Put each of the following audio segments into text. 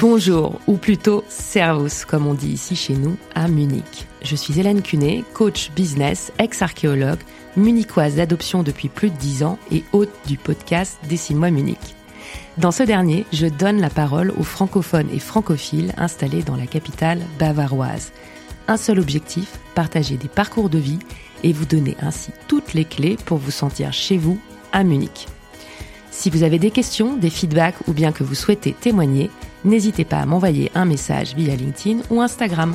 Bonjour, ou plutôt servus, comme on dit ici chez nous, à Munich. Je suis Hélène Cunet, coach business, ex-archéologue, munichoise d'adoption depuis plus de 10 ans et hôte du podcast Dessine-moi Munich. Dans ce dernier, je donne la parole aux francophones et francophiles installés dans la capitale bavaroise. Un seul objectif, partager des parcours de vie et vous donner ainsi toutes les clés pour vous sentir chez vous à Munich. Si vous avez des questions, des feedbacks ou bien que vous souhaitez témoigner, n'hésitez pas à m'envoyer un message via LinkedIn ou Instagram.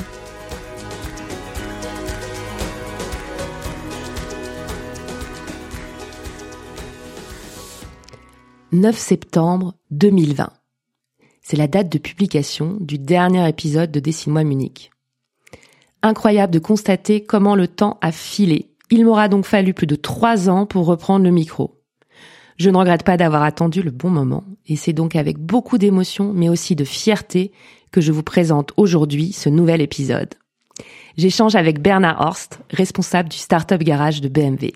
« 9 septembre 2020. C'est la date de publication du dernier épisode de Dessine-moi Munich. Incroyable de constater comment le temps a filé. Il m'aura donc fallu plus de trois ans pour reprendre le micro. Je ne regrette pas d'avoir attendu le bon moment, et c'est donc avec beaucoup d'émotion, mais aussi de fierté, que je vous présente aujourd'hui ce nouvel épisode. J'échange avec Bernard Horst, responsable du Startup Garage de BMW.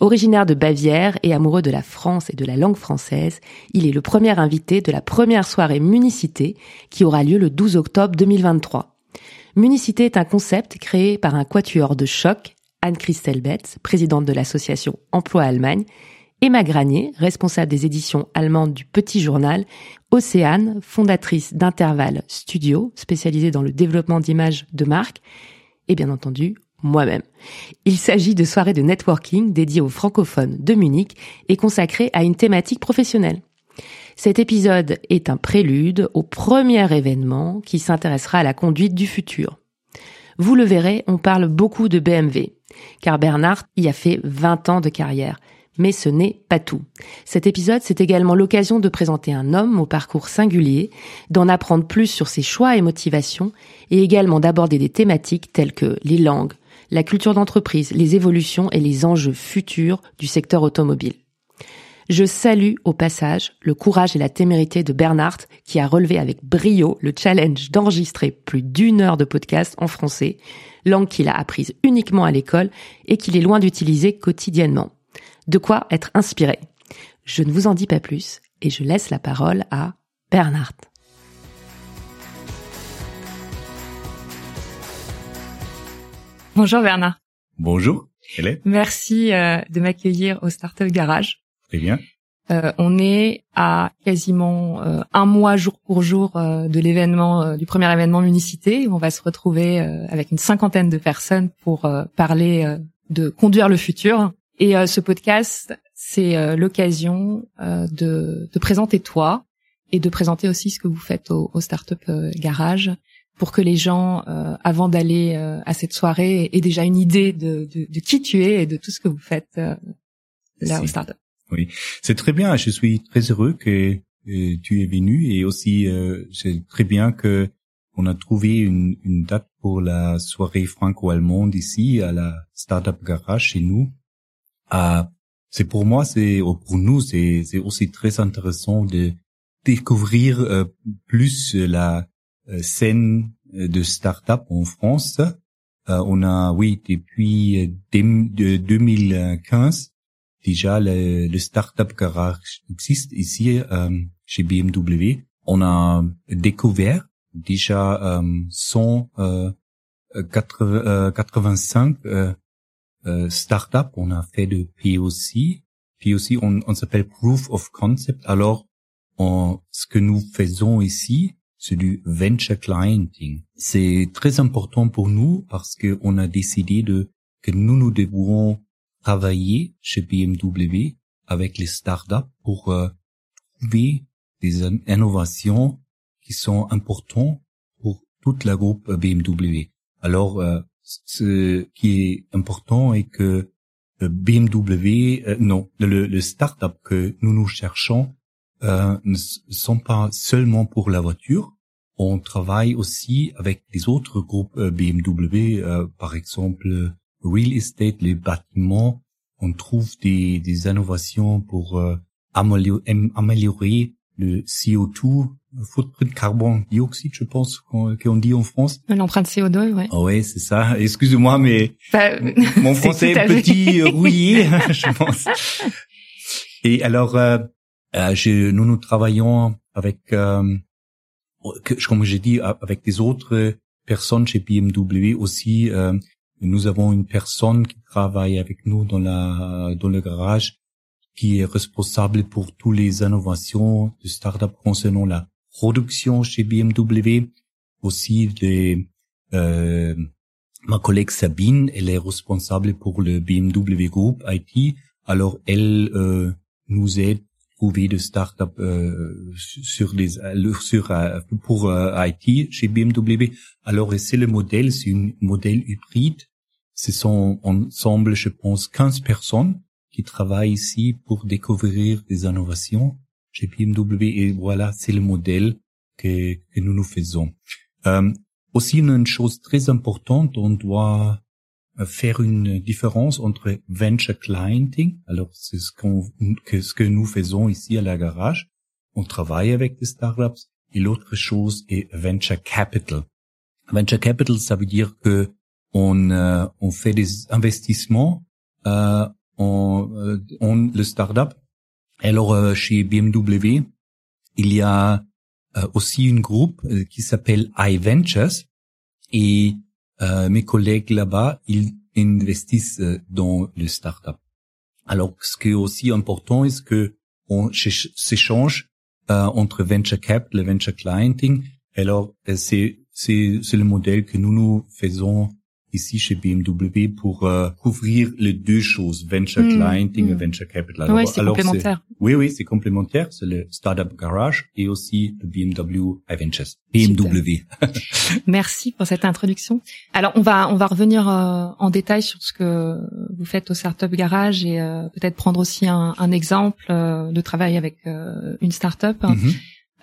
Originaire de Bavière et amoureux de la France et de la langue française, il est le premier invité de la première soirée Municité qui aura lieu le 12 octobre 2023. Municité est un concept créé par un quatuor de choc, Anne-Christelle Betz, présidente de l'association Emploi Allemagne, Emma Granier, responsable des éditions allemandes du Petit Journal, Océane, fondatrice d'Intervalle Studio, spécialisée dans le développement d'images de marque, et bien entendu, moi-même. Il s'agit de soirées de networking dédiées aux francophones de Munich et consacrées à une thématique professionnelle. Cet épisode est un prélude au premier événement qui s'intéressera à la conduite du futur. Vous le verrez, on parle beaucoup de BMW, car Bernard y a fait 20 ans de carrière mais ce n'est pas tout. Cet épisode, c'est également l'occasion de présenter un homme au parcours singulier, d'en apprendre plus sur ses choix et motivations, et également d'aborder des thématiques telles que les langues, la culture d'entreprise, les évolutions et les enjeux futurs du secteur automobile. Je salue au passage le courage et la témérité de Bernard qui a relevé avec brio le challenge d'enregistrer plus d'une heure de podcast en français, langue qu'il a apprise uniquement à l'école et qu'il est loin d'utiliser quotidiennement. De quoi être inspiré. Je ne vous en dis pas plus et je laisse la parole à Bernard. Bonjour Bernard. Bonjour, Hélène. Merci euh, de m'accueillir au Startup Garage. Très bien. Euh, on est à quasiment euh, un mois jour pour jour de l'événement, du premier événement Municité. Où on va se retrouver avec une cinquantaine de personnes pour parler de conduire le futur. Et euh, ce podcast, c'est euh, l'occasion euh, de te présenter toi et de présenter aussi ce que vous faites au, au Startup Garage pour que les gens, avant d'aller à cette soirée, aient déjà une idée de, de, de, qui tu es et de tout ce que vous faites là au Startup. Oui, c'est très bien. Je suis très heureux que tu es venu et aussi c'est très bien que on a trouvé une, une date pour la soirée franco-allemande ici à la Startup Garage chez nous c'est pour moi, c'est pour nous, c'est aussi très intéressant de découvrir euh, plus la euh, scène de start-up en France. Euh, on a, oui, depuis 2015, déjà le, le start-up garage existe ici chez BMW. On a découvert déjà 185 euh, startup, on a fait de POC. POC, on, on s'appelle Proof of Concept. Alors, on, ce que nous faisons ici, c'est du venture clienting. C'est très important pour nous parce que on a décidé de que nous nous devons travailler chez BMW avec les startups pour euh, trouver des innovations qui sont importantes pour toute la groupe BMW. Alors, euh, ce qui est important est que BMW, euh, non, le, le start-up que nous nous cherchons euh, ne sont pas seulement pour la voiture. On travaille aussi avec les autres groupes euh, BMW, par exemple real estate, les bâtiments. On trouve des, des innovations pour améliorer le CO2 footprint carbone dioxyde, je pense qu'on dit en France. L'empreinte CO2, ouais. Ah ouais, c'est ça. Excusez-moi, mais bah, mon français est petit euh, rouillé, je pense. Et alors, euh, euh, je, nous nous travaillons avec euh, comme j'ai dit, avec des autres personnes chez BMW aussi, nous avons une personne qui travaille avec nous dans la dans le garage qui est responsable pour toutes les innovations de start-up concernant la production chez BMW, aussi des, euh, ma collègue Sabine, elle est responsable pour le BMW Group IT. Alors elle euh, nous aide trouver des start-up euh, sur les sur euh, pour euh, IT chez BMW. Alors c'est le modèle, c'est un modèle hybride. Ce sont ensemble, je pense, 15 personnes qui travaillent ici pour découvrir des innovations chez BMW et voilà, c'est le modèle que, que nous nous faisons. Euh, aussi une chose très importante, on doit faire une différence entre venture clienting, alors c'est ce, qu'on, que, ce que nous faisons ici à la garage, on travaille avec des startups, et l'autre chose est venture capital. Venture capital, ça veut dire que on, euh, on fait des investissements euh, en, euh, en le startup. Alors euh, chez BMW, il y a euh, aussi une groupe euh, qui s'appelle iVentures et mes collègues là-bas, ils investissent dans le startup. Alors, ce qui est aussi important est que on s'échange entre venture capital et venture clienting? Alors, c'est c'est c'est le modèle que nous nous faisons ici chez BMW pour euh, couvrir les deux choses, venture mmh, clienting mmh. et venture capital. Alors, oui, c'est complémentaire. Oui, oui, c'est complémentaire. C'est le Startup Garage et aussi le BMW iVentures. BMW. Merci pour cette introduction. Alors, on va on va revenir euh, en détail sur ce que vous faites au Startup Garage et euh, peut-être prendre aussi un, un exemple euh, de travail avec une startup. Mmh.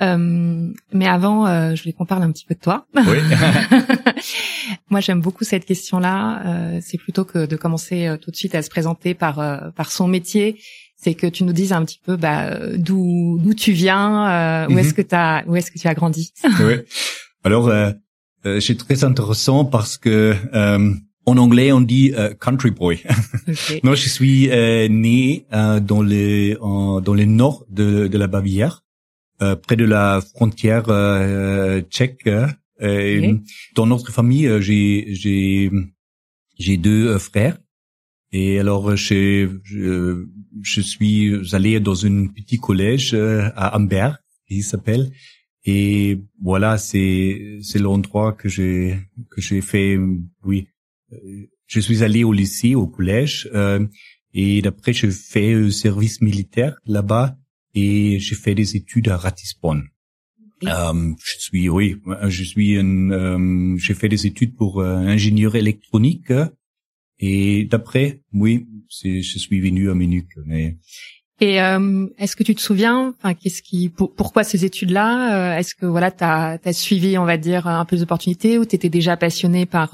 Euh, mais avant, euh, je voulais qu'on parle un petit peu de toi. Oui. Moi, j'aime beaucoup cette question-là. Euh, c'est plutôt que de commencer euh, tout de suite à se présenter par euh, par son métier. C'est que tu nous dises un petit peu bah, d'où d'où tu viens, où est-ce mhm. que t'as où est-ce que tu as grandi? oui. Alors, c'est très intéressant parce que en anglais, on dit country boy. Okay. Moi, je suis né dans le dans le nord de, de la Bavière. Euh, près de la frontière euh, tchèque. Euh, dans notre famille, j'ai j'ai j'ai deux frères. Et alors, je, je, je suis allé dans un petit collège à Amber, il s'appelle. Et voilà, c'est c'est l'endroit que j'ai que j'ai fait. Oui, je suis allé au lycée, au collège, euh, et d'après j'ai fait un service militaire là-bas et j'ai fait des études à Ratisbonne. Euh, je suis, oui, je suis, un, euh, j'ai fait des études pour euh, ingénieur électronique et d'après, oui, je suis venu à Munich. Mais... Et euh, est-ce que tu te souviens, enfin, qu'est-ce qui, pourquoi ces études-là Est-ce que voilà, t'as as suivi, on va dire, un peu d'opportunités ou t'étais déjà passionné par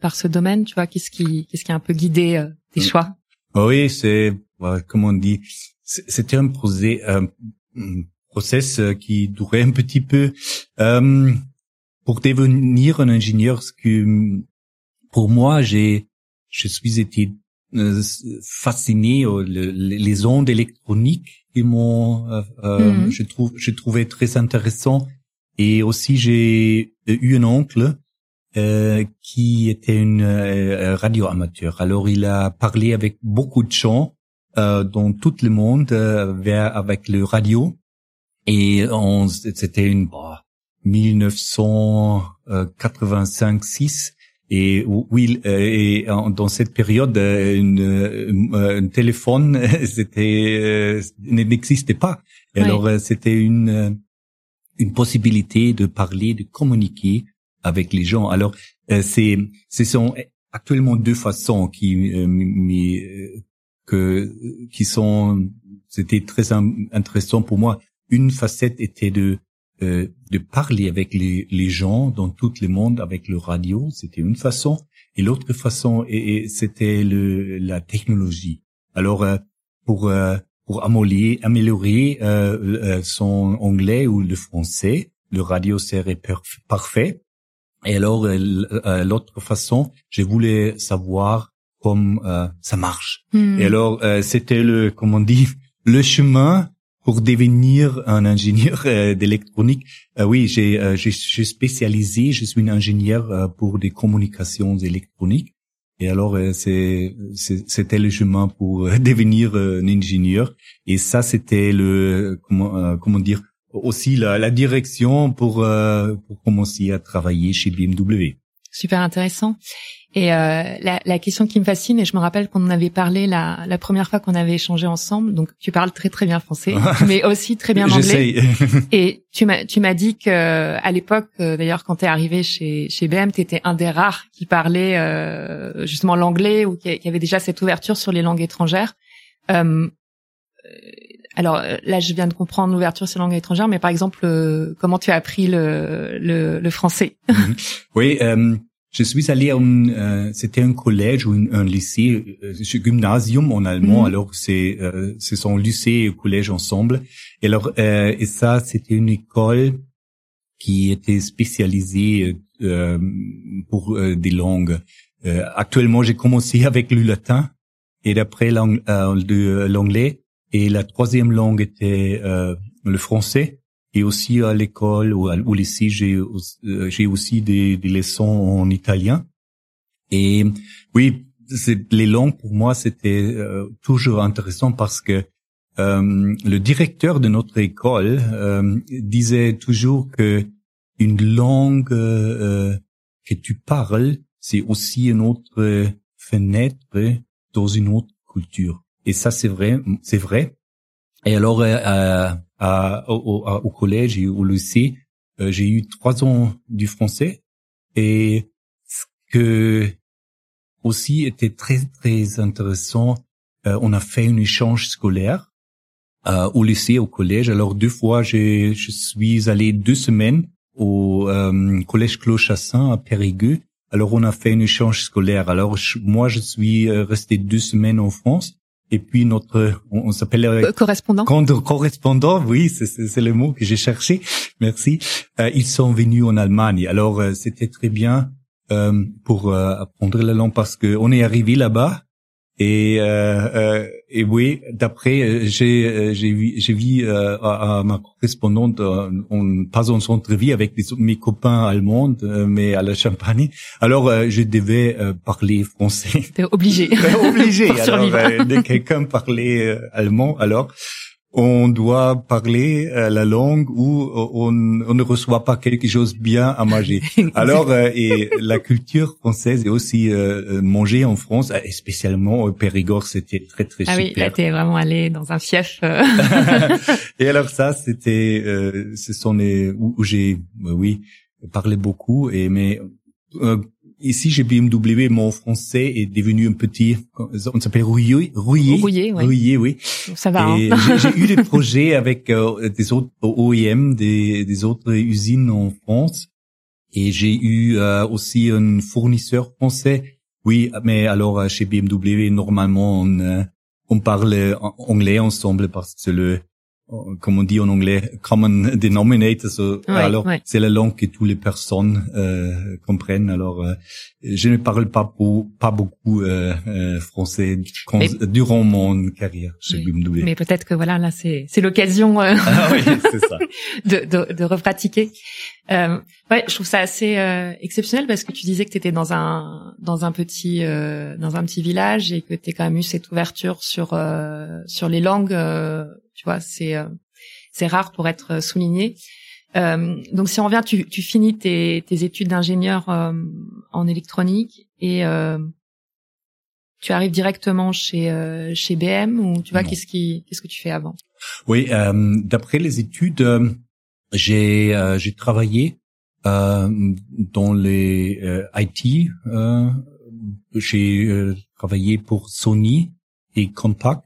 par ce domaine Tu vois, qu'est-ce qui qu'est-ce qui a un peu guidé tes choix? Oui, c'est, comment on dit, c'était un un process euh, qui durait un petit peu. Euh, pour devenir un ingénieur, ce que pour moi, j'ai, je suis été euh, fasciné aux les ondes électroniques qui m'ont, mm-hmm. je trouve, je trouvais très intéressant. Et aussi, j'ai eu un oncle euh, qui était une radio amateur. Alors, il a parlé avec beaucoup de gens euh, dans tout le monde euh, vers avec le radio. Et on c'était une bah, 1985 6 et oui et dans cette période une, un téléphone c'était n'existait pas. Et alors c'était une une possibilité de parler de communiquer avec les gens. Alors c'est ce sont actuellement deux façons qui que qui sont c'était très intéressant pour moi. Une facette était de euh, de parler avec les, les gens dans tout le monde avec le radio, c'était une façon, et l'autre façon et, c'était le la technologie. Alors euh, pour euh, pour améliorer, améliorer euh, son anglais ou le français, le radio serait parfait. Et alors l'autre façon, je voulais savoir comme euh, ça marche. Hmm. Et alors euh, c'était le comment on dit le chemin pour devenir un ingénieur d'électronique, oui, j'ai j'ai spécialisé, je suis un ingénieur pour des communications électroniques. Et alors, c'est c'était le chemin pour devenir un ingénieur. Et ça, c'était le comment comment dire aussi la, la direction pour pour commencer à travailler chez BMW. Super intéressant. Et euh, la, la, question qui me fascine, et je me rappelle qu'on en avait parlé la, la première fois qu'on avait échangé ensemble. Donc tu parles très très bien français, mais aussi très bien anglais. et tu m'as tu m'as dit que à l'époque, euh, d'ailleurs, quand tu es arrivé chez chez BM, tu étais un des rares qui parlait euh, justement l'anglais ou qui, qui, avait déjà cette ouverture sur les langues étrangères. Euh, alors là, je viens de comprendre l'ouverture sur les langues étrangères, mais par exemple, comment tu as appris le, le, le français? Mhm. Oui, je suis allé à un, euh, c'était un collège ou un, lycée, euh, gymnasium en allemand. Mhm. Alors c'est, euh, ce sont lycée et collège ensemble. Et alors, euh, et ça, c'était une école qui était spécialisée euh, pour des langues. actuellement, j'ai commencé avec le latin et d'après l'anglais. Et la troisième langue était le français. Et aussi à l'école ou au lycée, j'ai euh, j'ai aussi des, des, leçons en italien. Et oui, les langues pour moi c'était euh, toujours intéressant parce que euh, le directeur de notre école euh, disait toujours que une langue euh, que tu parles, c'est aussi une autre fenêtre dans une autre culture. Et ça c'est vrai, c'est vrai. Et alors au, au, collège et au lycée, euh, j'ai eu trois ans du français et ce que aussi était très très intéressant, euh, on a fait un échange scolaire euh, au lycée, au collège. Alors deux fois, je suis allé deux semaines au collège Clochassin à Périgueux. Alors on a fait un échange scolaire. Alors moi, je suis resté deux semaines en France et puis notre, on, s'appelle euh, correspondant. Correspondant, oui, c'est le mot que j'ai cherché. Merci. Euh, ils sont venus en Allemagne. Alors euh, c'était très bien euh, pour apprendre la langue parce que on est arrivé là-bas et, euh, euh, et oui, d'après, euh, j'ai j'ai vu j'ai vu euh, à, à, ma correspondante, on passe en entrevue avec mes copains allemands, mais à la Champagne. Alors je devais parler français. T'es obligé. obligé. alors dès quelqu'un parlait allemand, alors on doit parler euh, la langue ou on, on, ne reçoit pas quelque chose bien à manger. Alors, euh, et la culture française est aussi euh, manger en France, et spécialement Périgord, c'était très très ah super. Ah oui, là t'es vraiment allé dans un fief. et alors ça, c'était, ce sont les où, où j'ai, oui, parlé beaucoup. Et mais Ici, j'ai BMW, mon français est devenu un petit, on s'appelle rouillé, rouillé, rouillé, oui. rouillé, oui. Ça va. Hein. j'ai eu des projets avec euh, des autres OEM, des, des autres usines en France, et j'ai eu euh, aussi un fournisseur français. Oui, mais alors euh, chez BMW, normalement, on, on parle anglais ensemble parce que le comme on dit en anglais, common denominator. alors, c'est la langue que toutes les personnes euh, comprennent. Alors, euh, je ne parle pas, pour, pas beaucoup euh, euh français durant mon carrière chez BMW. Mais peut-être que voilà, là, c'est c'est l'occasion euh, ah, oui, ça. de, de, de repratiquer. Euh, ouais, je trouve ça assez exceptionnel parce que tu disais que tu étais dans un dans un petit dans un petit village et que tu as quand même eu cette ouverture sur sur les langues tu vois, c'est euh, c'est rare pour être souligné. Euh, donc si on revient, tu, tu finis tes, tes études d'ingénieur euh, en électronique et euh, tu arrives directement chez euh, chez BM ou tu vois qu'est-ce qui qu'est-ce que tu fais avant? Oui, d'après les études, j'ai j'ai travaillé dans les IT. j'ai travaillé pour Sony et Compaq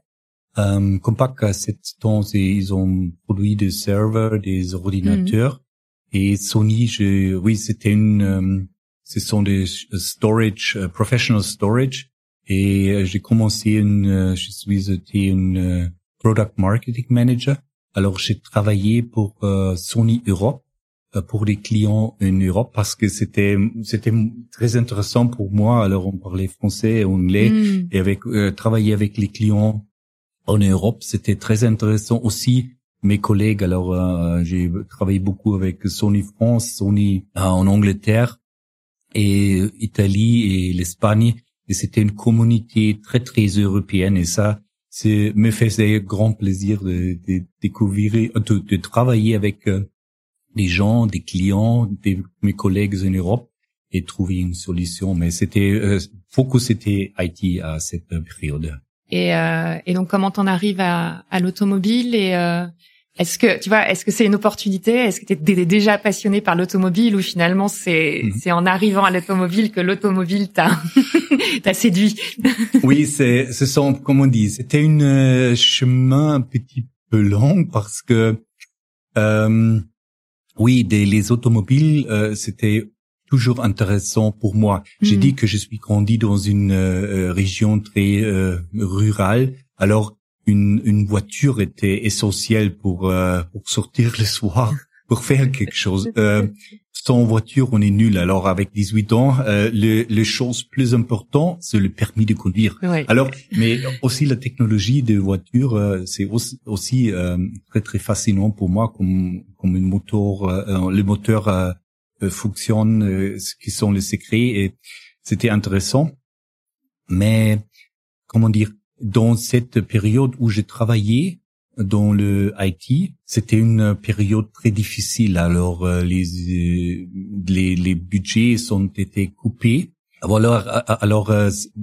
euh, Compaq à cette temps, ils ont produit des serveurs, des ordinateurs. Mm. Et Sony, je, oui, c'était une, euh, ce sont des storage, uh, professional storage. Et euh, j'ai commencé une, euh, je suis été une product marketing manager. Alors j'ai travaillé pour Sony Europe pour les clients en Europe parce que c'était c'était très intéressant pour moi. Alors on parlait français et anglais mm. et avec travailler avec les clients en Europe, c'était très intéressant aussi mes collègues. Alors, euh, j'ai travaillé beaucoup avec Sony France, Sony euh, en Angleterre et Italie et l'Espagne. Et c'était une communauté très très européenne. Et ça, c'est me faisait grand plaisir de, de découvrir, de, de, travailler avec des gens, des clients, des, mes collègues en Europe et trouver une solution. Mais c'était euh, focus c'était IT à cette période. Et, euh, et donc comment t'en arrives à, à l'automobile et euh, est-ce que tu vois est-ce que c'est une opportunité? Est-ce que tu es déjà passionné par l'automobile ou finalement c'est mhm. c'est en arrivant à l'automobile que l'automobile t'a t'a séduit? Oui, c'est ce sont comme on dit, c'était une euh, chemin un petit peu long parce que euh, oui, des, les automobiles, euh, c'était toujours intéressant pour moi. J'ai hmm. dit que je suis grandi dans une euh, euh, région très euh, rurale, alors une, une voiture était essentielle pour pour sortir le soir, pour faire quelque chose. sans voiture, on est nul. Alors avec 18 ans, euh, le, les choses plus importantes, c'est le permis de conduire. Alors, mais aussi la technologie de voiture, c'est aussi, aussi très très fascinant pour moi comme comme une moteur, le moteur euh, fonctionne, euh, ce qui sont les secrets et c'était intéressant. Mais comment dire, dans cette période où j'ai travaillé dans le IT, c'était une période très difficile. Alors euh, les les, les budgets sont été coupés. Alors alors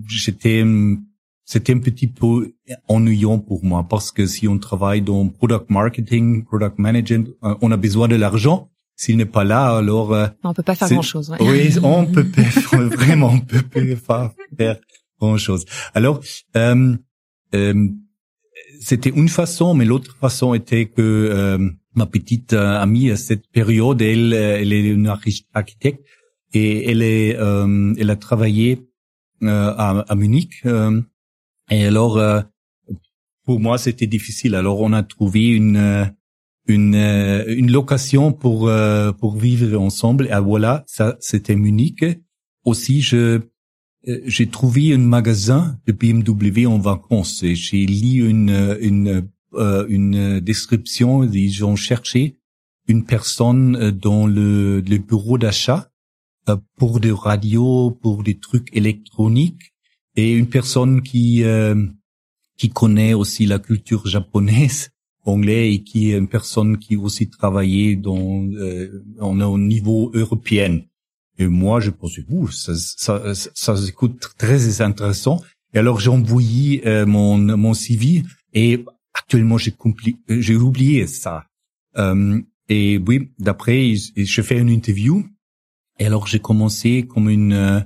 j'étais c'était un petit peu ennuyant pour moi parce que si on travaille dans product marketing, product management, on a besoin de l'argent s'il n'est pas là, alors euh, on peut pas faire grand chose. Ouais. Oui, on peut pas, vraiment, on peut pas faire grand chose. Alors, euh, euh, c'était une façon, mais l'autre façon était que euh, ma petite euh, amie à cette période, elle, elle est une architecte et elle est, elle a travaillé à, à, Munich. et alors, pour moi, c'était difficile. Alors, on a trouvé une une, euh, une location pour euh, pour vivre ensemble. Et voilà, ça c'était Munich. Aussi, je euh, j'ai trouvé un magasin de BMW en vacances. et J'ai lu une une une description. Ils ont cherché une personne dans le, le bureau d'achat pour des radios, pour des trucs électroniques, et une personne qui qui connaît aussi la culture japonaise anglais et qui est une personne qui aussi travaillait dans euh, au niveau européen. Et moi, je pensais, ouh, ça, ça, ça, ça écoute très intéressant. Et alors, j'ai envoyé euh, mon, mon CV et actuellement, j'ai euh, j'ai oublié ça. Euh, et oui, d'après, je fais une interview. Et alors, j'ai commencé comme une euh,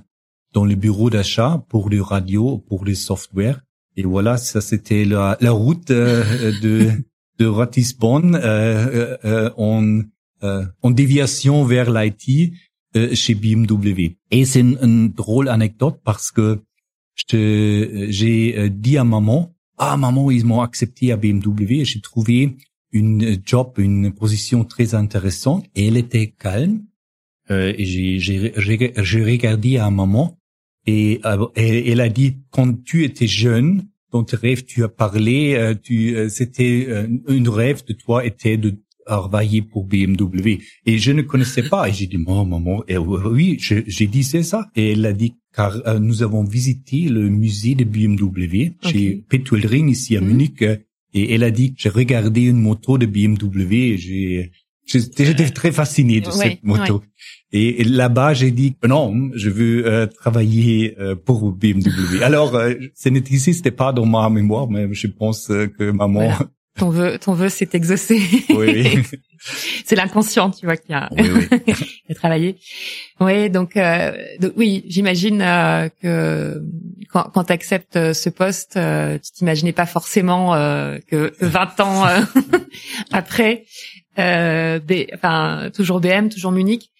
dans le bureau d'achat pour les radios, pour les softwares. Et voilà, ça c'était la, la route de de Ratisbonne euh, euh, en, euh, en déviation vers l'IT euh, chez BMW. Et c'est une, drôle anecdote parce que j'ai euh, dit à maman, ah maman, ils m'ont accepté à BMW et j'ai trouvé une job, une position très intéressante et elle était calme. Euh, et j'ai, j'ai, j'ai regardé à maman et elle a dit, quand tu étais jeune, dans tes rêves, tu as parlé, euh, tu, euh, c'était euh, une rêve de toi était de travailler pour BMW. Et je ne connaissais pas. Et j'ai dit, maman, maman, et oui, j'ai dit c'est ça. Et elle a dit, car nous avons visité le musée de BMW chez Petuelring ici à mhm. Munich. Et elle a dit, j'ai regardé une moto de BMW et j'ai, j'étais très fasciné de cette moto. Et là-bas, j'ai dit non, je veux euh, travailler euh, pour BMW. Alors, euh, ce n'est ici, c'était pas dans ma mémoire, mais je pense que maman. Ton vœu, ton vœu s'est exaucé. Oui. c'est l'inconscient, tu vois, qui a, oui, oui. travaillé. Oui, donc, donc oui, j'imagine que quand, quand tu acceptes ce poste, tu t'imaginais pas forcément que, que 20 ans après, enfin toujours BM, toujours Munich,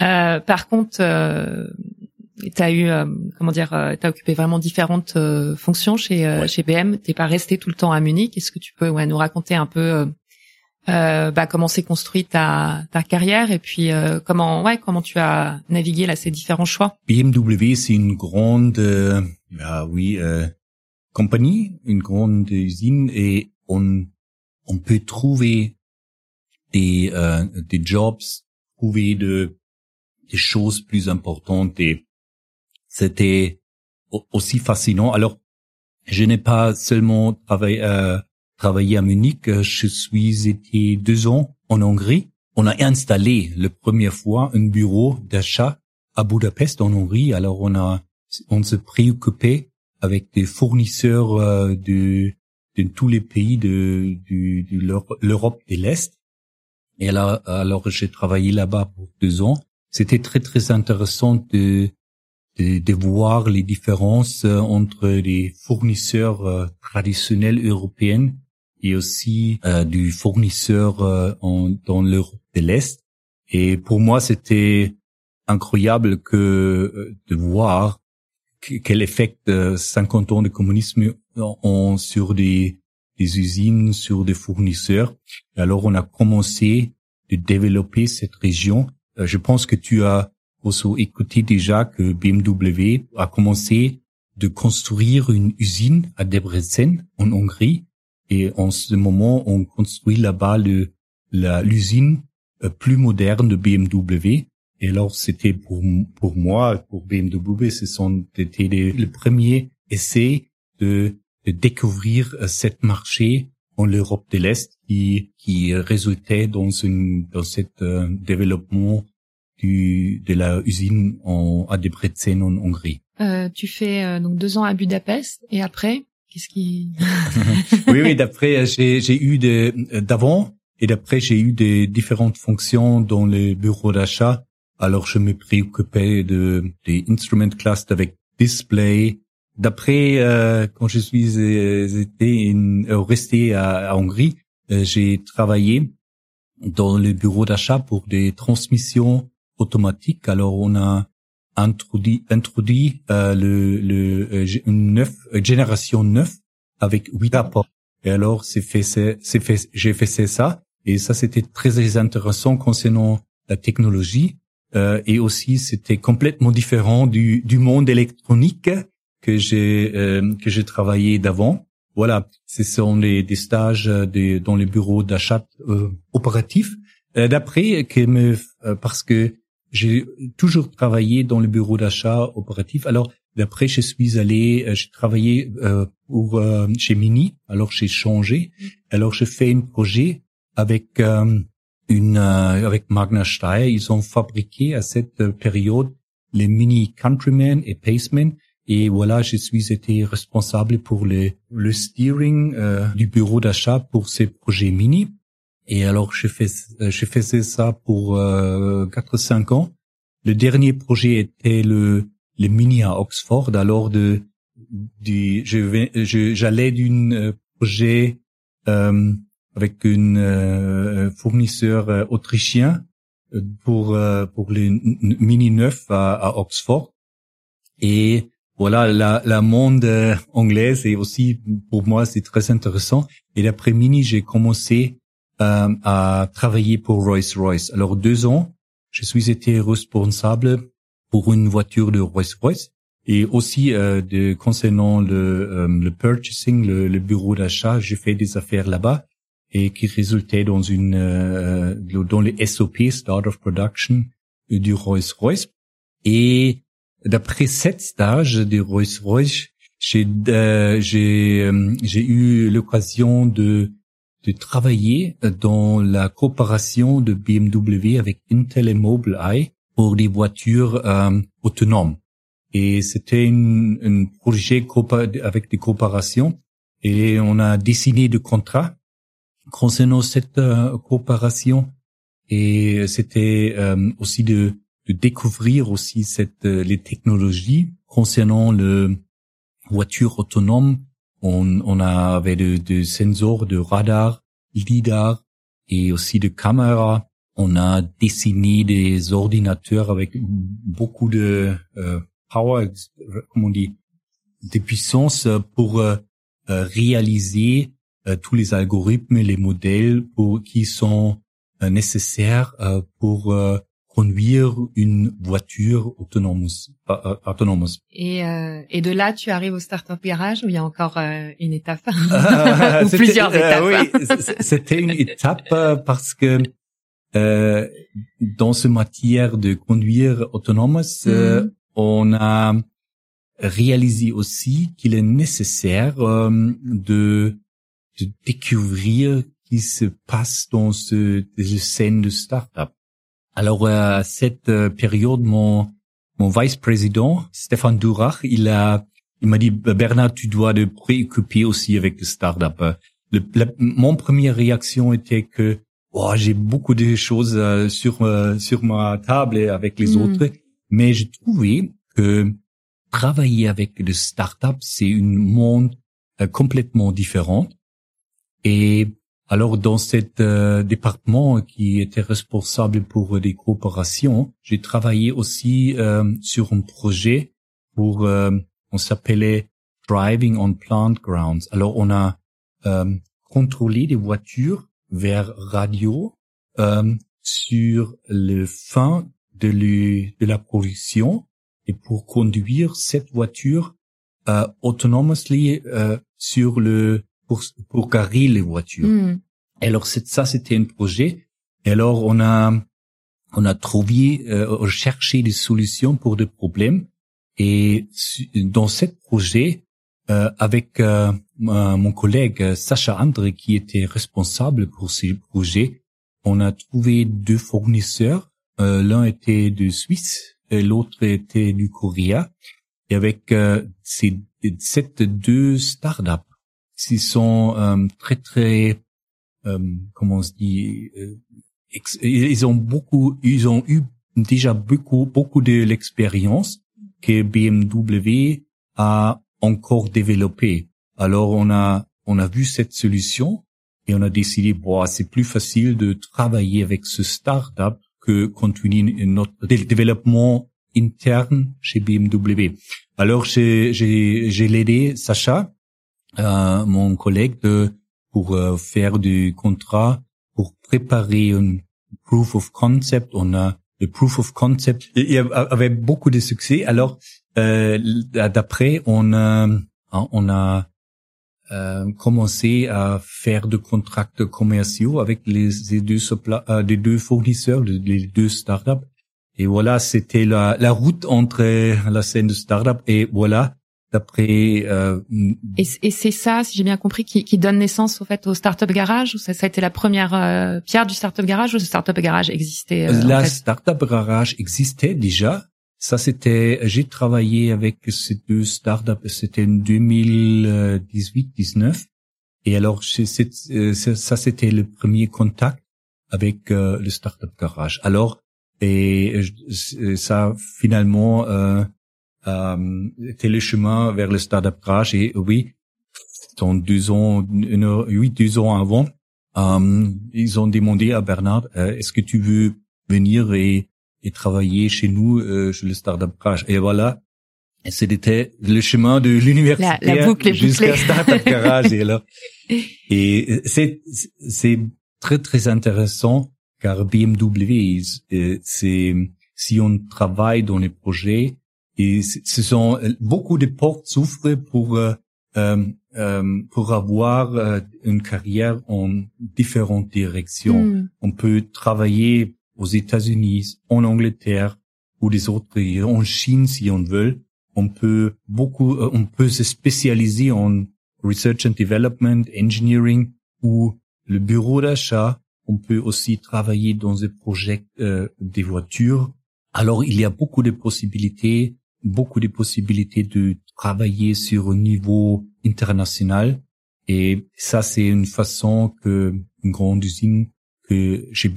euh, par contre, euh, tu as eu, euh, comment dire, euh, tu as occupé vraiment différentes euh, fonctions chez ouais. chez BM. T'es pas resté tout le temps à Munich. Est-ce que tu peux ouais, nous raconter un peu bah, comment s'est construite ta, ta carrière et puis comment ouais comment tu as navigué là ces différents choix? BMW c'est une grande ah oui compagnie, une grande usine et on on peut trouver des, euh, des jobs, trouver de, des choses plus importantes et c'était aussi fascinant. Alors, je n'ai pas seulement travaillé, euh, travaillé à Munich, je suis été deux ans en Hongrie. On a installé la première fois un bureau d'achat à Budapest en Hongrie. Alors on a on se préoccupait avec des fournisseurs euh, de, de tous les pays de, de, de l'Europe de l'Est. Et là, alors j'ai travaillé là-bas pour deux ans. C'était très très intéressant de, de, de voir les différences euh, entre les fournisseurs euh, traditionnels européens et aussi euh, du fournisseur euh, en, dans l'Europe de l'Est. Et pour moi, c'était incroyable que de voir quel effet 50 ans de communisme ont sur des, des usines, sur des fournisseurs. Alors, on a commencé de développer cette région. Euh, je pense que tu as aussi écouté déjà que BMW a commencé de construire une usine à Debrecen, en Hongrie. Et en ce moment, on construit là-bas l'usine euh, plus moderne de BMW. Et alors, c'était pour, pour moi, pour BMW, ce sont été les, le premier essai de, de découvrir euh, cette marché en l'Europe de l'Est qui, qui résultait dans une, dans cet euh, développement du, de la usine en, à Debrecen en Hongrie. Euh, tu fais euh, donc deux ans à Budapest et après, qu'est-ce qui Oui, oui. D'après, j'ai, j'ai eu des d'avant et d'après, j'ai eu des différentes fonctions dans les bureaux d'achat alors je me préoccupais de des instrument class avec display. D'après euh, quand je suis euh, été euh, resté à, Hongrie, j'ai travaillé dans le bureau d'achat pour des transmissions automatiques. Alors on a introduit, introduit le, le une neuf, génération 9 avec huit apports. Et alors c'est fait, c'est fait, j'ai fait ça et ça c'était très intéressant concernant la technologie euh, et aussi c'était complètement différent du, du monde électronique que j'ai euh, que j'ai travaillé d'avant. Voilà, ce sont des, des stages des, dans les bureaux d'achat euh, opératifs. Euh, d'après que me parce que j'ai toujours travaillé dans le bureau d'achat opératif. Alors d'après je suis allé, j'ai travaillé pour chez Mini. Alors j'ai changé. Alors je fais un projet avec une, euh, avec Magna Steyr, ils ont fabriqué à cette période les mini Countrymen et Pacemen. Et voilà, je suis été responsable pour le, le steering euh, du bureau d'achat pour ces projets mini. Et alors, je, fais, euh, je faisais ça pour euh, 4-5 ans. Le dernier projet était le, le mini à Oxford. Alors, de, du, je j'allais d'un projet euh, avec une euh, fournisseur euh, autrichien euh, pour pour les mini neufs à, à, Oxford et voilà la la monde anglaise et aussi pour moi c'est très intéressant et d'après mini j'ai commencé à travailler pour Rolls-Royce alors deux ans je suis été responsable pour une voiture de Rolls-Royce et aussi de concernant le, le purchasing, le, le bureau d'achat, j'ai fait des affaires là-bas et qui résultait dans une euh, dans les SOP Start of Production du Rolls-Royce. Et d'après sept stages du Rolls-Royce, j'ai euh, j'ai euh, eu l'occasion de de travailler dans la coopération de BMW avec Intel et Mobileye pour des voitures euh, autonomes. Et c'était un projet avec des coopérations et on a dessiné des contrats concernant cette euh, coopération et c'était euh, aussi de, de, découvrir aussi cette euh, les technologies concernant le voiture autonome. On, on avait de, de sensors de radar lidar et aussi de caméras. On a dessiné des ordinateurs avec beaucoup de power comment on dit des puissances pour réaliser euh, tous les algorithmes et les modèles pour, qui sont euh, nécessaires euh, pour conduire une voiture autonome. autonome. Et, et de là, tu arrives au Startup Garage où il y a encore une étape ou plusieurs étapes. oui, c'était une étape parce que euh, dans ce matière de conduire autonome, euh, Mhm. on a réalisé aussi qu'il est nécessaire euh, de, de découvrir ce qui se passe dans ce, ce scène de start-up. Alors à cette euh, période, mon mon vice-président Stéphane Durach, il a il m'a dit Bernard, tu dois te préoccuper aussi avec le start-up. Le, la- mon première réaction était que oh, j'ai beaucoup de choses euh, sur euh, sur ma table et avec les Mm. autres, mais j'ai trouvé que travailler avec le start-up, c'est un monde euh, complètement différent. Et alors, dans cet euh, département qui était responsable pour des coopérations, j'ai travaillé aussi euh, sur un projet pour, euh, on s'appelait Driving on Plant Grounds. Alors, on a euh, contrôlé des voitures vers radio euh, sur le fin de, le- de la production et pour conduire cette voiture autonomously sur le pour, pour garer les voitures. Hmm. Alors c'est- ça c'était un projet. Et alors on a on a trouvé euh, cherché des solutions pour des problèmes. Et dans ce projet, euh, avec euh, mon collègue Sacha André qui était responsable pour ce projet, on a trouvé deux fournisseurs. Euh, L'un était de Suisse et l'autre était du Coréa. Et avec euh, ces ces deux startups, ils sont euh, très très euh, comment on se dit euh, ex- ils ont beaucoup ils ont eu déjà beaucoup beaucoup de l'expérience que BMW a encore développé. Alors on a on a vu cette solution et on a décidé bon c'est plus facile de travailler avec ce startup que continuer notre dé- développement interne chez BMW. Alors j'ai j'ai j'ai l'aidé Sacha mon collègue de pour euh, faire du contrat pour préparer un proof of concept. On a le proof of concept il avait beaucoup de succès. Alors euh, d'après on a on a euh, commencé à faire de contrats commerciaux avec les, les deux euh, les deux fournisseurs, les deux startups. Et voilà, c'était la, la route entre la scène de startup et voilà, d'après euh, Et, c'est ça, si j'ai bien compris, qui, qui donne naissance au fait au Startup Garage. Ou ça, ça a été la première euh, pierre du Startup Garage ou le Startup Garage existait euh, en fait? Startup garage existait déjà. Ça c'était, j'ai travaillé avec ces deux startups. C'était en 2018-19. Et alors euh, ça c'était le premier contact avec euh, le startup garage. Alors et ça finalement euh, le chemin vers le startup garage. Et oui, dans deux ans, une, huit deux ans avant, euh, ils ont demandé à Bernard, euh, est-ce que tu veux venir et, et travailler chez nous, euh, chez le Startup Garage Et voilà, c'était le chemin de l'université jusqu'à. Startup Garage. et alors, et c'est c'est très très intéressant car BMW, euh, c'est si on travaille dans les projets et ce sont beaucoup de portes s'ouvrent pour euh, euh, euh, pour avoir euh, une carrière en différentes directions. Hmm. On peut travailler aux États-Unis, en Angleterre ou des autres pays, en Chine si on veut. On peut beaucoup, euh, on peut se spécialiser en research and development, engineering ou le bureau d'achat. On peut aussi travailler dans des projets euh, des voitures. Alors il y a beaucoup de possibilités, beaucoup de possibilités de travailler sur un niveau international. Et ça, c'est une façon que une grande usine que chez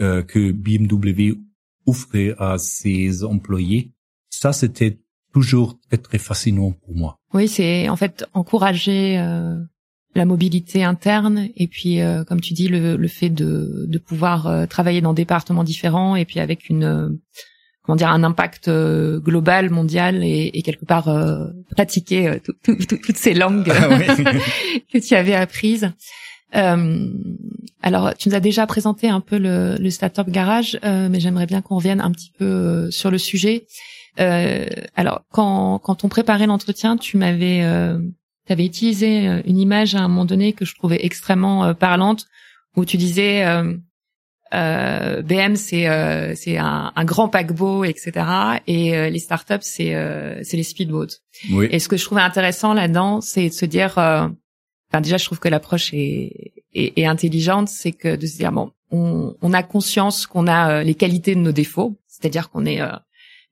euh, que BMW offrait à ses employés. Ça, c'était toujours très très fascinant pour moi. Oui, c'est en fait encourager euh, la mobilité interne et puis, euh, comme tu dis, le, le fait de, de pouvoir euh, travailler dans des départements différents et puis avec une comment dire un impact euh, global, mondial et, et quelque part euh, pratiquer euh, tout- tout- tout- toutes ces langues que tu avais apprises. Euh, alors, tu nous as déjà présenté un peu le, le Startup Garage, euh, mais j'aimerais bien qu'on revienne un petit peu euh, sur le sujet. Euh, alors, quand, quand on préparait l'entretien, tu m'avais, euh, avais utilisé une image à un moment donné que je trouvais extrêmement parlante, où tu disais, euh, euh, BM c'est euh, c'est un, un, grand paquebot, etc. Et euh, les startups c'est euh, c'est les speedboats. Oui. Et ce que je trouvais intéressant là-dedans, c'est de se dire, enfin déjà je trouve que l'approche est, est, est intelligente, c'est que de se dire bon, on, on a conscience qu'on a les qualités de nos défauts, c'est-à-dire qu'on est,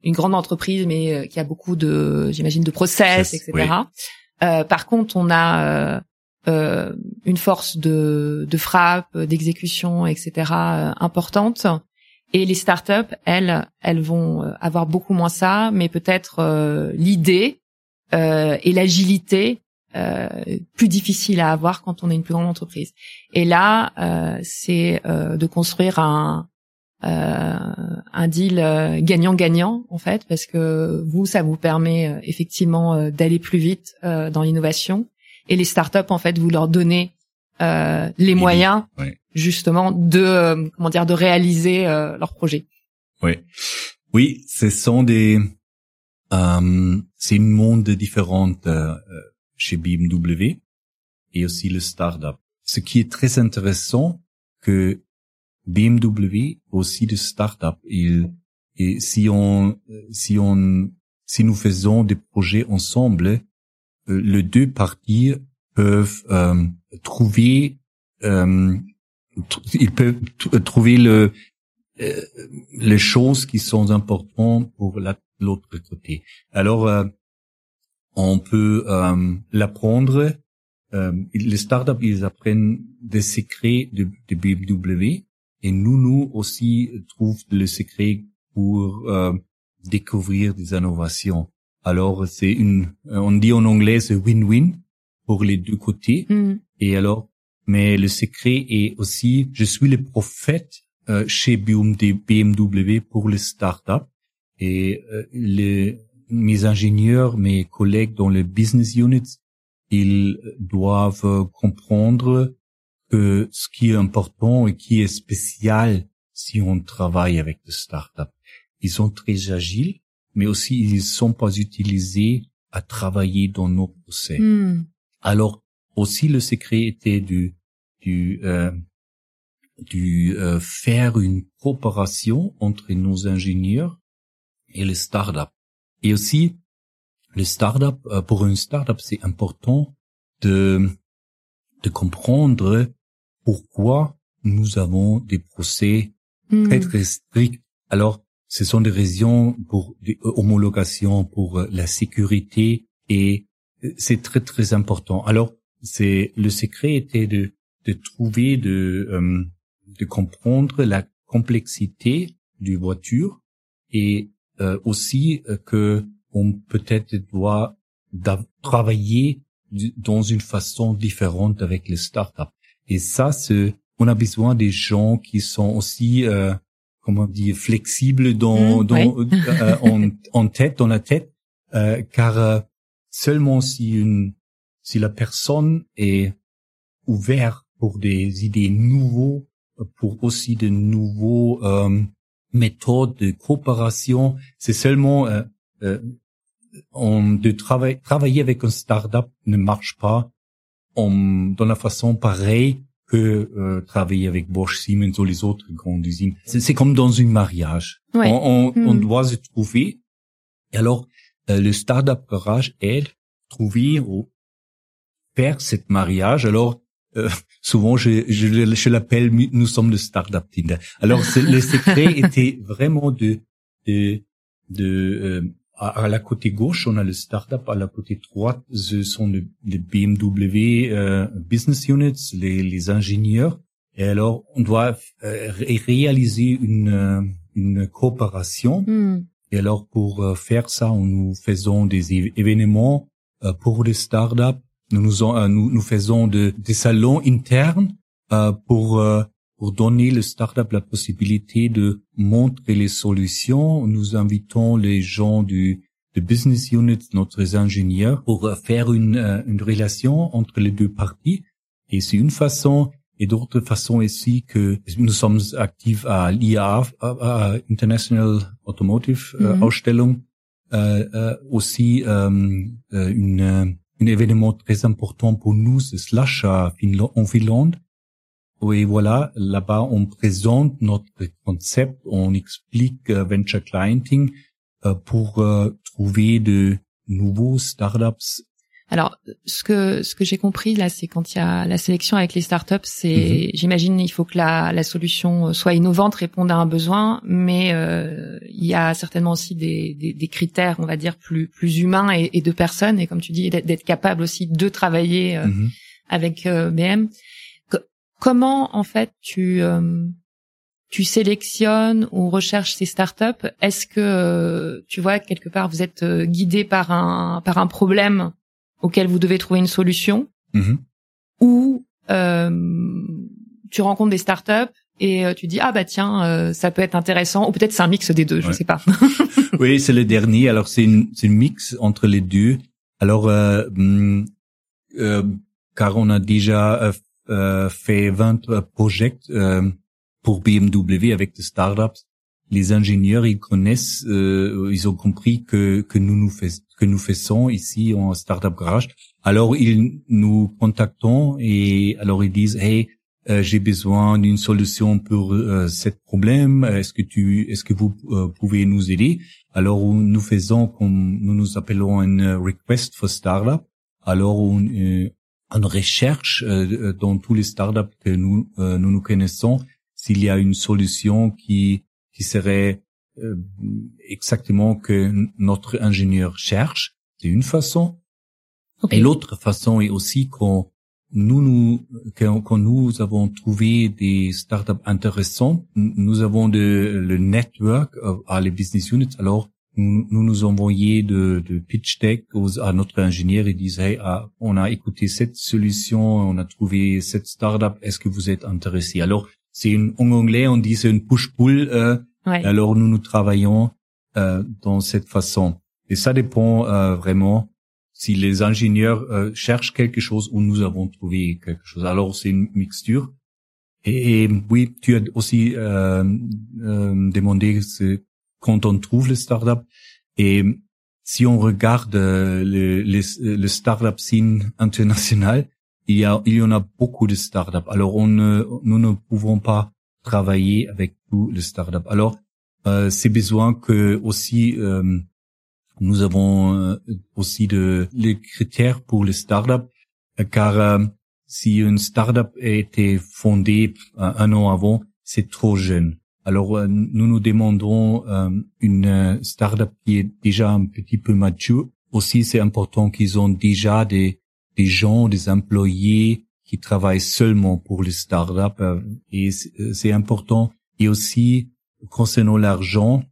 une grande entreprise mais qui a beaucoup de, j'imagine, de process, etc. par contre, on a euh, une force de, de frappe, d'exécution, etc. Euh, importante. Et les startups, elles, elles vont euh, avoir beaucoup moins ça, mais peut-être l'idée et l'agilité plus difficile à avoir quand on est une plus grande entreprise. Et là, c'est de construire un un deal gagnant-gagnant en fait, parce que vous, ça vous permet effectivement d'aller plus vite dans l'innovation et les startups en fait vous leur donnez euh, les moyens justement de euh, comment dire de réaliser euh, leur projet. Oui, oui, ce sont des euh, c'est une monde différente euh, chez BMW et aussi le startup. Ce qui est très intéressant que BMW aussi de startup il et si on si on si nous faisons des projets ensemble les deux parties peuvent euh, trouver euh, ils peuvent trouver le euh, les choses qui sont importantes pour l'autre côté. Alors on peut l'apprendre. les startups ils apprennent des secrets de, de BMW et nous nous aussi trouvons le secret pour découvrir des innovations. Alors c'est une, euh, on dit en anglais c'est win-win pour les deux côtés. Mm. Et alors, mais le secret est aussi, je suis le prophète euh, chez BMW pour les startups et euh, les, mes ingénieurs, mes collègues dans les business units, ils doivent comprendre que ce qui est important et qui est spécial si on travaille avec des startups. Ils sont très agiles mais aussi ils sont pas utilisés à travailler dans nos procès. Hmm. Alors aussi le secret était du du euh, du euh, faire une coopération entre nos ingénieurs et les startups. Et aussi les startups euh, pour une startup c'est important de de comprendre pourquoi nous avons des procès hmm. très très stricts. Alors ce sont des raisons pour euh, homologations, pour euh, la sécurité et euh, c'est très très important. Alors c'est le secret était de de trouver de de comprendre la complexité du voiture et aussi que on peut-être doit travailler dans une façon différente avec les startups. Et ça, c'est on a besoin des gens qui sont aussi comment dire flexible dans, mmh, dans euh, en, en, tête dans la tête euh, car euh, seulement si une si la personne est ouverte pour des idées nouveaux pour aussi de nouveaux euh, méthodes de coopération c'est seulement on, de travailler travailler avec un startup ne marche pas en, dans la façon pareille que euh, travailler avec Bosch, Siemens ou les autres grandes usines. C'est comme dans un mariage. On, on, on, hmm. doit se trouver. Et alors, euh, le Startup Garage aide trouver ou faire cette mariage. Alors, euh, souvent, je, je, je l'appelle, nous sommes le Startup Tinder. Alors, le secret était vraiment de, de, de euh, à, la côté gauche, on a le startup. À la côté droite, ce sont les, BMW euh, business units, les, les, ingénieurs. Et alors, on doit euh, réaliser une, euh, une coopération. Hmm. Et alors, pour euh, faire ça, nous faisons des événements pour les startups. Nous, nous, nous, nous faisons de, des salons internes pour pour donner le startup la possibilité de montrer les solutions. Nous invitons les gens du de business unit, notre ingénieurs, pour faire une, euh, une relation entre les deux parties. Et c'est une façon et d'autres façons aussi que nous sommes actifs à l'IAA, à International Automotive mm -hmm. Ausstellung, euh, euh, aussi euh, une, un événement très important pour nous, c'est Slash en Finlande, oui, voilà, là-bas, on présente notre concept, on explique euh, venture clienting euh, pour euh, trouver de nouveaux startups. Alors, ce que ce que j'ai compris là, c'est quand il y a la sélection avec les startups, c'est, mhm. j'imagine, il faut que la, la solution soit innovante, réponde à un besoin, mais il y a certainement aussi des, des, des, critères, on va dire, plus plus humains et, et de personnes, et comme tu dis, d'être capable aussi de travailler mhm. avec BM comment en fait tu euh, tu sélectionnes ou recherches ces startups? Est-ce que euh, tu vois quelque part vous êtes euh, guidé par un par un problème auquel vous devez trouver une solution, mm-hmm. ou tu rencontres des startups et tu dis ah bah tiens ça peut être intéressant ou peut-être c'est un mix des deux, je sais pas. oui, c'est le dernier. Alors c'est une c'est une mix entre les deux. Alors hum, car on a déjà euh, fait 20 projets euh, pour BMW avec des startups. Les ingénieurs, ils connaissent, euh, ils ont compris que que nous nous fais, que nous faisons ici en startup garage. Alors ils nous contactons et alors ils disent hey j'ai besoin d'une solution pour euh, ce problème. Est-ce que tu, est-ce que vous pouvez nous aider? Alors nous faisons comme nous nous appelons un request for startup. Alors on, on recherche euh, dans tous les startups que nous, euh, nous nous connaissons s'il y a une solution qui qui serait euh, exactement que notre ingénieur cherche. C'est une façon. Et l'autre façon est aussi quand nous, nous quand, nous avons trouvé des startups intéressantes, nous avons de, le network à les business units. Alors nous nous envoyons de, de pitch deck à notre ingénieur et disait ah, on a écouté cette solution, on a trouvé cette startup, est-ce que vous êtes intéressé? Alors c'est une en anglais on dit c'est une push-pull. Euh, Alors nous nous travaillons euh, dans cette façon et ça dépend euh, vraiment si les ingénieurs euh, cherchent quelque chose ou nous avons trouvé quelque chose. Alors c'est une mixture. Et, et, oui, tu as aussi euh, euh, demandé quand on trouve les startups. Et si on regarde euh, le, le, le startup scene international, il y a, il y en a beaucoup de startups. Alors on ne, nous ne pouvons pas travailler avec tous les startups. Alors euh, c'est besoin que aussi euh, nous avons euh, aussi de les critères pour les startups, car euh, si une startup a été fondée un an avant, c'est trop jeune. Alors, euh, nous nous demandons euh, une euh, startup qui est déjà un petit peu mature. Aussi, c'est important qu'ils ont déjà des, des gens, des employés qui travaillent seulement pour les startups. et c'est important. Et aussi, concernant l'argent,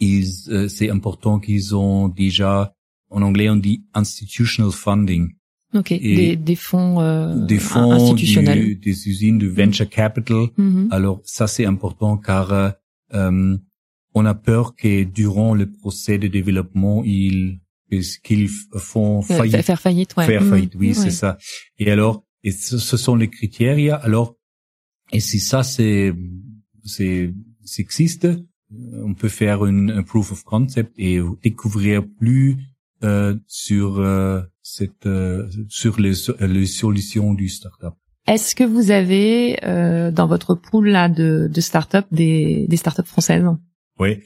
c'est important qu'ils ont déjà, en anglais, on dit institutional funding. Ok, des, des, fonds, euh, des fonds institutionnels, des usines de venture capital. Mm-hmm. Alors ça c'est important car euh, euh, on a peur que durant le procès de développement ils qu'ils font faillite, faire faillite, ouais. faire mm-hmm. faillite, oui c'est ça. Et alors et ce, ce, sont les critères. Alors et si ça c'est c'est existe, on peut faire une, un proof of concept et découvrir plus euh, sur euh, cette euh, sur les, les solutions du startup. Est-ce que vous avez dans votre pool là de, de startups des, des startups françaises? Oui,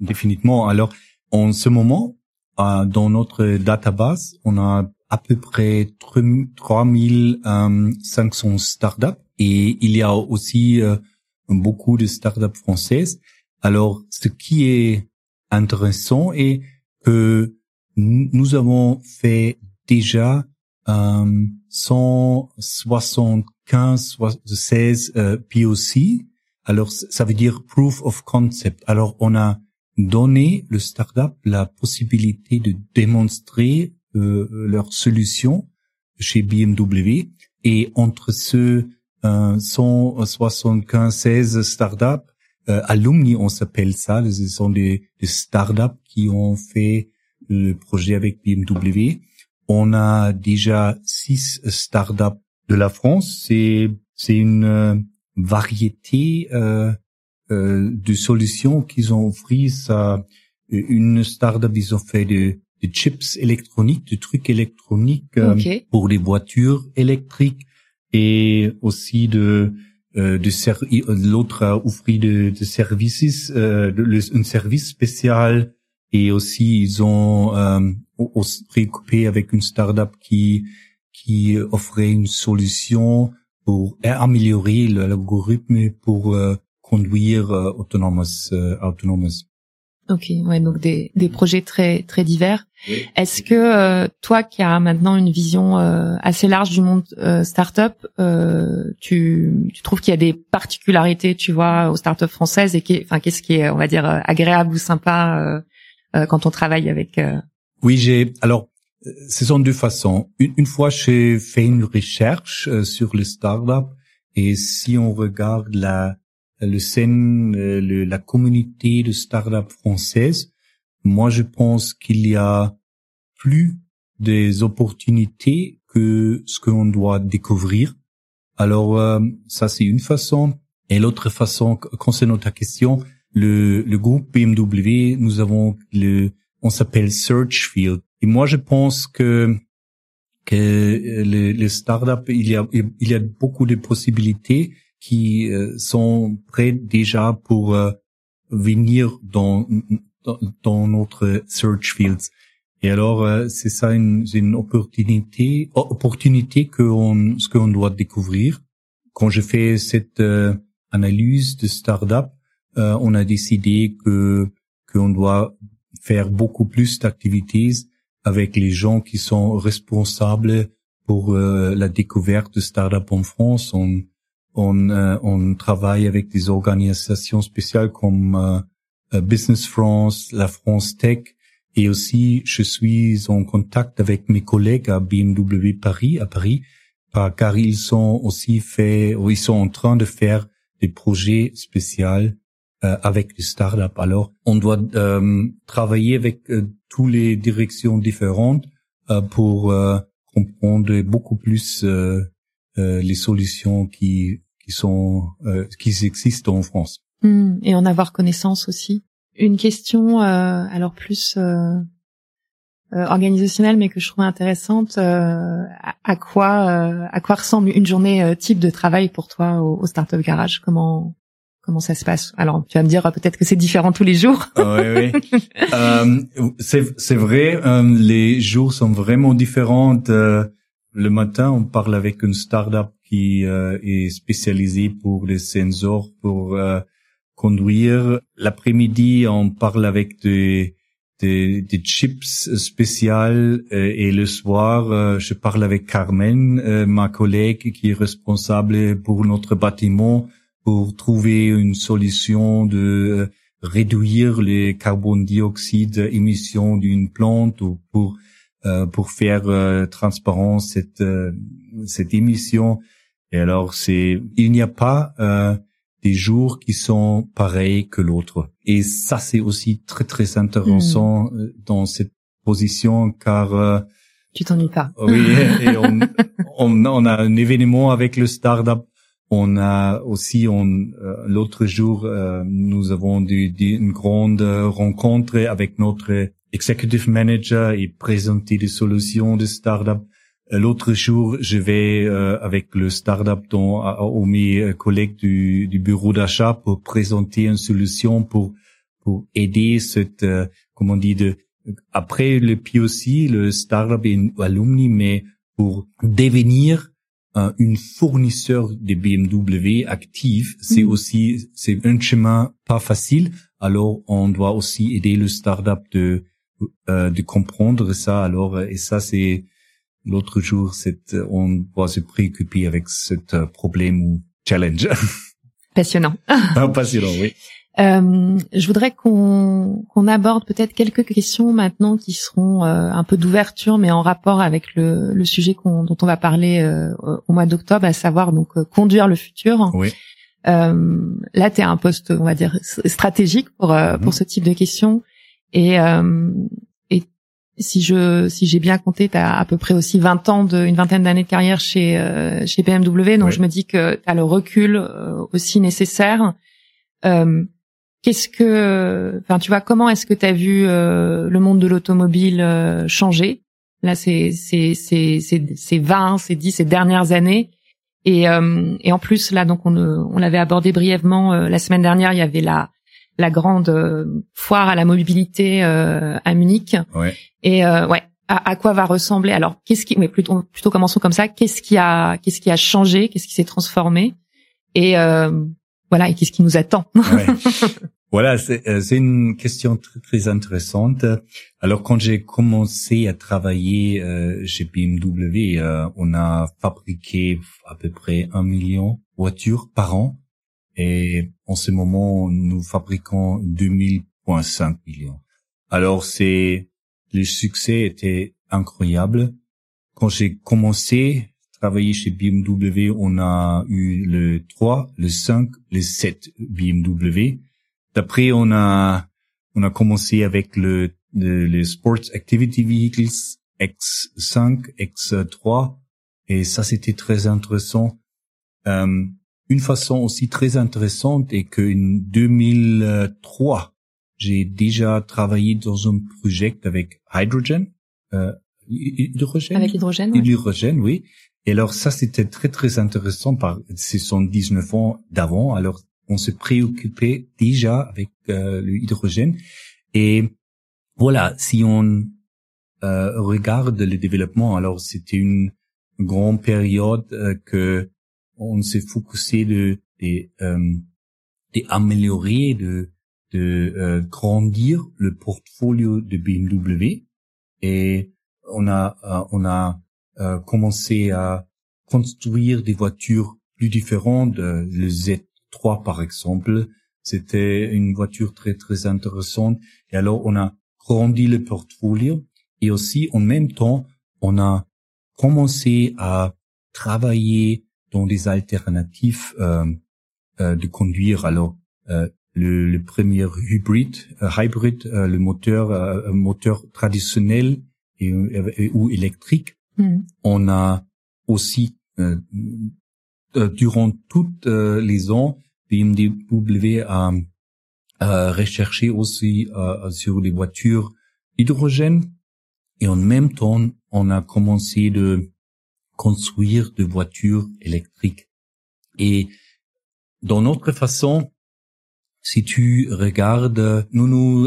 définitivement. Alors en ce moment, dans notre database, on a à peu près 3500 startups et il y a aussi beaucoup de startups françaises. Alors, ce qui est intéressant est que nous avons fait déjà euh, 175, 16 euh, POC. Alors, ça veut dire proof of concept. Alors, on a donné le startup la possibilité de démontrer euh, leur solution chez BMW. Et entre ce euh, 175, 16 startups, euh, alumni, on s'appelle ça, ce sont des startups qui ont fait le projet avec BMW. On a déjà six startups de la France. C'est c'est une euh, variété euh, euh, de solutions qu'ils ont offert. Ça, une startup, ils ont fait de, de chips électroniques, de trucs électroniques euh, pour les voitures électriques et aussi de euh, de l'autre a offert de, de services, euh, un service spécial et aussi ils ont euh, préoccupé avec une startup qui qui offrait une solution pour améliorer l'algorithme pour euh, conduire euh, autonomous, euh, autonomous. Ok, ouais, donc des, des projets très très divers. Est-ce que euh, toi qui as maintenant une vision euh, assez large du monde euh, startup, tu, tu trouves qu'il y a des particularités, tu vois, aux startups françaises et qu'est-ce qui est, on va dire, agréable ou sympa quand on travaille avec Oui, j'ai alors ce sont deux façons. Une, une fois, j'ai fait une recherche sur les startups et si on regarde la le scène, le, la communauté de startups françaises, moi, je pense qu'il y a plus des opportunités que ce qu'on doit découvrir. Alors, euh, ça, c'est une façon. Et l'autre façon, concernant ta question, le, le groupe BMW, nous avons le, on s'appelle Searchfield. Et moi, je pense que que les, les startups, il y a il y a beaucoup de possibilités qui euh, sont prêtes déjà pour euh, venir dans dans, notre search fields. Et alors, euh, c'est ça une, une opportunité, opportunité que on, ce qu'on doit découvrir. Quand je fais cette euh, analyse de startup, euh, on a décidé que qu'on doit faire beaucoup plus d'activités avec les gens qui sont responsables pour la découverte de startup en France. On on, on travaille avec des organisations spéciales comme euh, Business France, la France Tech, et aussi je suis en contact avec mes collègues à BMW Paris, à Paris, car ils sont aussi fait, ils sont en train de faire des projets spéciaux euh, avec les startups. Alors, on doit euh, travailler avec euh, toutes les directions différentes euh, pour comprendre beaucoup plus les solutions qui qui sont qui existent en France. Hmm, et en avoir connaissance aussi. Une question, euh, alors plus euh, euh, organisationnelle, mais que je trouve intéressante. Euh, à, quoi, à quoi ressemble une journée type de travail pour toi au, au Startup Garage? Comment comment ça se passe? Alors, tu vas me dire peut-être que c'est différent tous les jours. oui, oui. c'est c'est vrai. les jours sont vraiment différents. le matin, on parle avec une startup qui est spécialisée pour les sensors pour conduire. L'après-midi, on parle avec des, des, des chips spéciales euh, et le soir, euh, je parle avec Carmen, euh, ma collègue qui est responsable pour notre bâtiment pour trouver une solution de réduire les carbone dioxyde émissions d'une plante ou pour pour faire transparent cette cette émission. Et alors c'est il n'y a pas des jours qui sont pareils que l'autre. Et ça, c'est aussi très, très intéressant hmm. euh, dans cette position car... Euh, tu t'ennuies pas. Oui, et on, on, on, a un événement avec le startup. On a aussi, on, euh, l'autre jour, nous avons des, une grande rencontre avec notre executive manager et présenter des solutions de startup. L'autre jour, je vais euh, avec le startup dont ou mes collègues du, du bureau d'achat pour présenter une solution pour pour aider cette euh, comment on dit de après le POC, le startup et alumni, mais pour devenir euh, une fournisseur de BMW active, c'est mm. aussi c'est un chemin pas facile. Alors on doit aussi aider le startup de de comprendre ça. Alors et ça c'est l'autre jour, c'est, euh, on doit se préoccuper avec ce euh, problème ou challenge. Passionnant. Ah, passionnant, oui. Euh, je voudrais qu'on qu'on aborde peut-être quelques questions maintenant qui seront euh, un peu d'ouverture, mais en rapport avec le, le sujet dont on va parler euh, au mois d'octobre, à savoir donc conduire le futur. Oui. là, tu es un poste, on va dire, stratégique pour mm-hmm. pour ce type de questions. Et si je si j'ai bien compté, tu as à peu près aussi 20 ans de une vingtaine d'années de carrière chez euh, chez BMW, donc je me dis que tu as le recul euh, aussi nécessaire. Euh, qu'est-ce que enfin tu vois comment est-ce que tu as vu le monde de l'automobile changer? Là c'est c'est c'est c'est 20, c'est 10 ces dernières années Et, euh, et en plus là, donc on, on l'avait abordé brièvement la semaine dernière. Il y avait la la grande foire à la mobilité à Munich. Ouais. Et ouais, à, à, quoi va ressembler? Alors, qu'est-ce qui, mais plutôt plutôt commençons comme ça. Qu'est-ce qui a qu'est-ce qui a changé? Qu'est-ce qui s'est transformé? Et voilà, et qu'est-ce qui nous attend. Voilà, euh, c'est une question très, très intéressante. Alors, quand j'ai commencé à travailler euh, chez BMW, euh, on a fabriqué à peu près un million de voitures par an. Et en ce moment, nous fabriquons 2000,5 millions. Alors, c'est le succès était incroyable. Quand j'ai commencé à travailler chez BMW, on a eu le 3, le 5, le 7 BMW. D'après, on a on a commencé avec le, le, Sports Activity Vehicles X5, X3, et ça c'était très intéressant. Euh, une façon aussi très intéressante est qu'en 2003, j'ai déjà travaillé dans un projet avec hydrogène, euh, hydrogène? Avec l'hydrogène. L'hydrogène, oui. Et alors ça c'était très très intéressant par ce sont 19 ans d'avant. Alors on se préoccupait déjà avec euh, le hydrogène. Et voilà, si on euh, regarde le développement, alors c'était une grande période euh, que on s'est focusé de d'améliorer, de de grandir le portfolio de BMW et on a on a commencé à construire des voitures plus différentes, le Z 3 par exemple. C'était une voiture très très intéressante. Et alors on a grandi le portfolio et aussi en même temps on a commencé à travailler dans des alternatives euh, euh, de conduire. Alors euh, le, le, premier hybride, euh, hybrid, euh, le moteur, euh, moteur traditionnel et, ou électrique. Mm. On a aussi euh, durant toutes euh, les ans, BMW a, a recherché aussi euh, sur les voitures hydrogène et en même temps, on a commencé de construire des voitures électriques. Et dans notre façon, si tu regardes, nous nous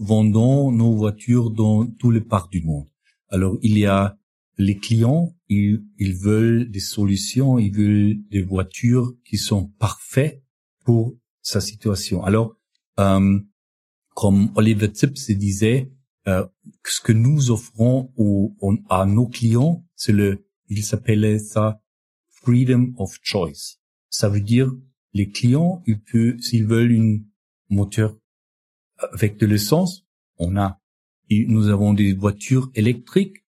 vendons nos voitures dans tous les parts du monde. Alors il y a les clients, ils, ils veulent des solutions, ils veulent des voitures qui sont parfaites pour sa situation. Alors, euh, comme Oliver Zips disait, euh, ce que nous offrons aux, à nos clients, c'est le, il s'appelait ça freedom of choice. Ça veut dire les clients, ils peuvent, s'ils veulent une moteur avec de l'essence, on a, nous avons des voitures électriques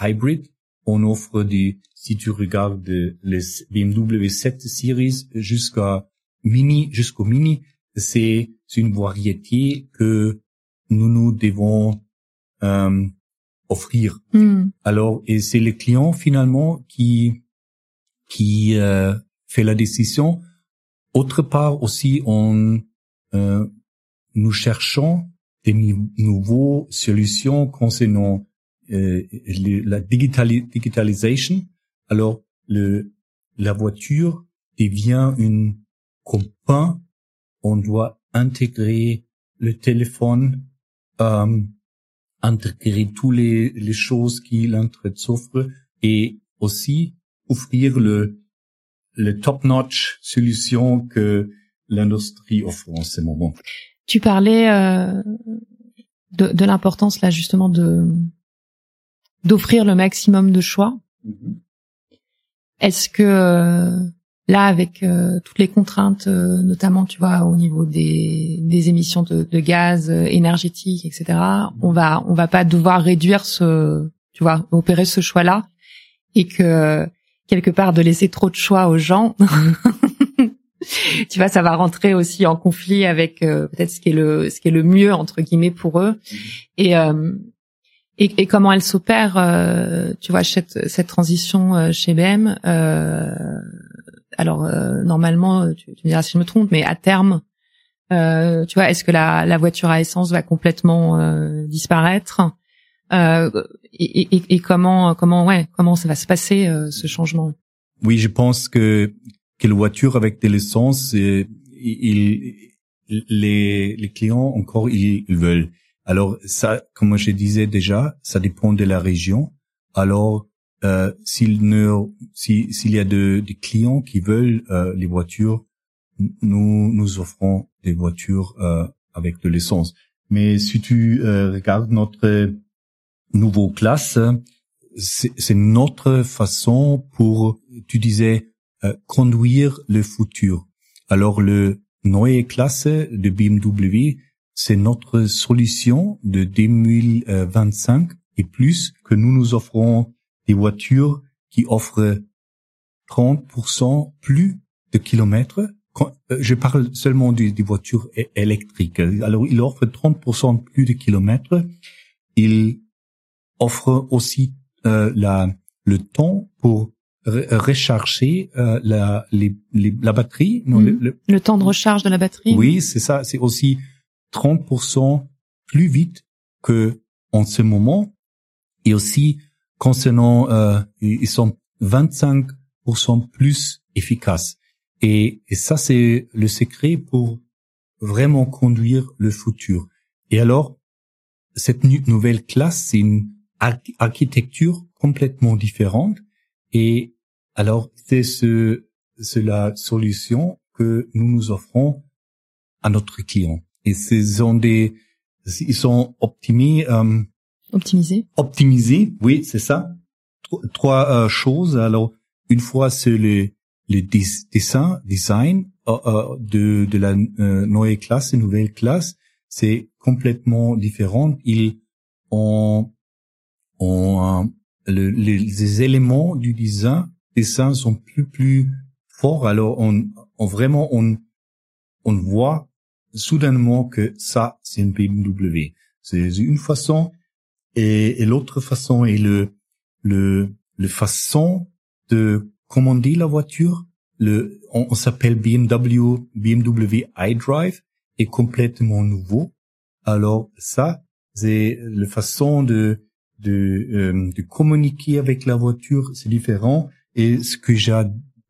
hybrid. On offre des, si tu regardes les BMW 7 Series jusqu'à mini, jusqu'au mini, c'est une variété que nous nous devons euh, offrir. Hmm. Alors, et c'est le client finalement qui qui euh, fait la décision. Autre part aussi, on euh, nous cherchons des nouveaux solutions concernant euh, la digitalisation, alors le, la voiture devient une copain. On doit intégrer le téléphone, euh, intégrer tous les, les choses qui l'entrée s'offre et aussi offrir le, le top-notch solution que l'industrie offre en ce moment. Tu parlais euh, de, de l'importance là justement de d'offrir le maximum de choix. Mm-hmm. Est-ce que euh, là, avec euh, toutes les contraintes, euh, notamment, tu vois, au niveau des, des émissions de, de gaz énergétiques, etc., on va on va pas devoir réduire ce, tu vois, opérer ce choix-là, et que quelque part de laisser trop de choix aux gens. tu vois, ça va rentrer aussi en conflit avec peut-être ce qui est le ce qui est le mieux entre guillemets pour eux. Mm-hmm. Et et, et, comment elle s'opère, euh, tu vois, cette, cette transition euh, chez BM. Euh, alors euh, normalement, tu, tu, me diras si je me trompe, mais à terme, euh, tu vois, est-ce que la, la, voiture à essence va complètement disparaître et, et, et, comment, comment, ouais, comment ça va se passer ce changement? Oui, je pense que que la voiture avec de l'essence, il, les les clients encore ils, veulent. Alors ça, comme je disais déjà, ça dépend de la région. Alors euh, s'il ne s'il y a de, des clients qui veulent euh, les voitures, nous nous offrons des voitures euh, avec de l'essence. Mais si tu euh, regardes notre nouveau classe, c'est notre façon pour, tu disais, conduire le futur. Alors le Neue Klasse de BMW, c'est notre solution de 2025 et plus que nous nous offrons des voitures qui offrent 30% plus de kilomètres. Euh, je parle seulement des, voitures électriques. Alors, il offre 30% plus de kilomètres. Il offre aussi euh, la, le temps pour recharger euh, la, les, la batterie. Non, le, le, temps de recharge de la batterie. Oui, c'est ça. C'est aussi 30% plus vite que en ce moment. Et aussi, concernant, euh, ils sont 25% plus efficaces. Et, ça, c'est le secret pour vraiment conduire le futur. Et alors, cette nouvelle classe, c'est une architecture complètement différente. Et alors, c'est ce, c'est la solution que nous nous offrons à notre client. Et ce sont des, ils sont optimisés, euh, optimisés. Optimisés, oui, c'est ça. Trois, euh, choses. Alors, une fois, c'est le, le dessin, design euh, euh, de, de la nouvelle classe, nouvelle classe. C'est complètement différent. Ils ont, ont le, les éléments du design dessins sont plus plus forts. Alors on, on vraiment on on voit soudainement que ça c'est une BMW. C'est une façon et, l'autre façon est le le le façon de commander la voiture? Le on, s'appelle BMW BMW iDrive est complètement nouveau. Alors ça c'est la façon de de, euh, de communiquer avec la voiture, c'est différent. Et ce que j'ai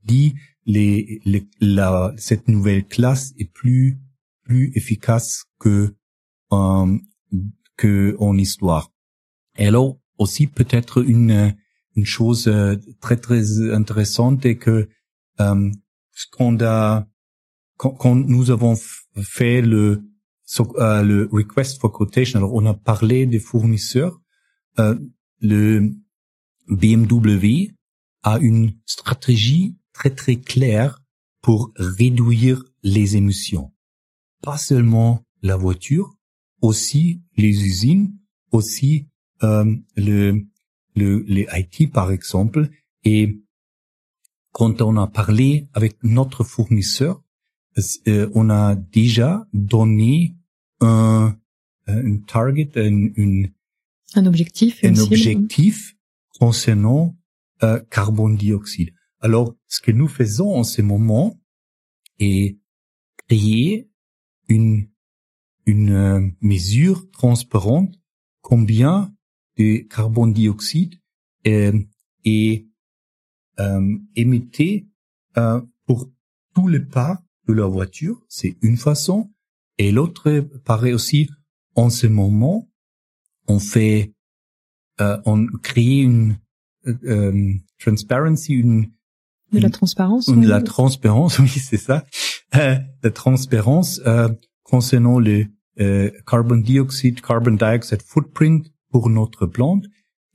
dit, les, les, la, cette nouvelle classe est plus plus efficace que euh, que en histoire. Et alors aussi peut-être une une chose euh, très très intéressante est que euh, qu'on a quand, quand, nous avons fait le euh, le request for quotation, alors on a parlé des fournisseurs, euh, le BMW a une stratégie très très claire pour réduire les émissions. Pas seulement la voiture, aussi les usines, aussi euh, le, le, les IT par exemple. Et quand on a parlé avec notre fournisseur, euh, on a déjà donné un, un target, un, une, un objectif, un objectif concernant euh, carbone dioxyde. Alors, ce que nous faisons en ce moment est créer une une euh, mesure transparente combien de carbone dioxyde euh, est euh, émetté euh, pour tous les pas de la voiture. C'est une façon. Et l'autre paraît aussi, en ce moment, on fait, euh, on crée une euh, transparency, une de la transparence. Une, de la transparence, oui, c'est ça. Euh, la transparence euh, concernant le euh, carbon dioxide, carbon dioxide footprint pour notre plante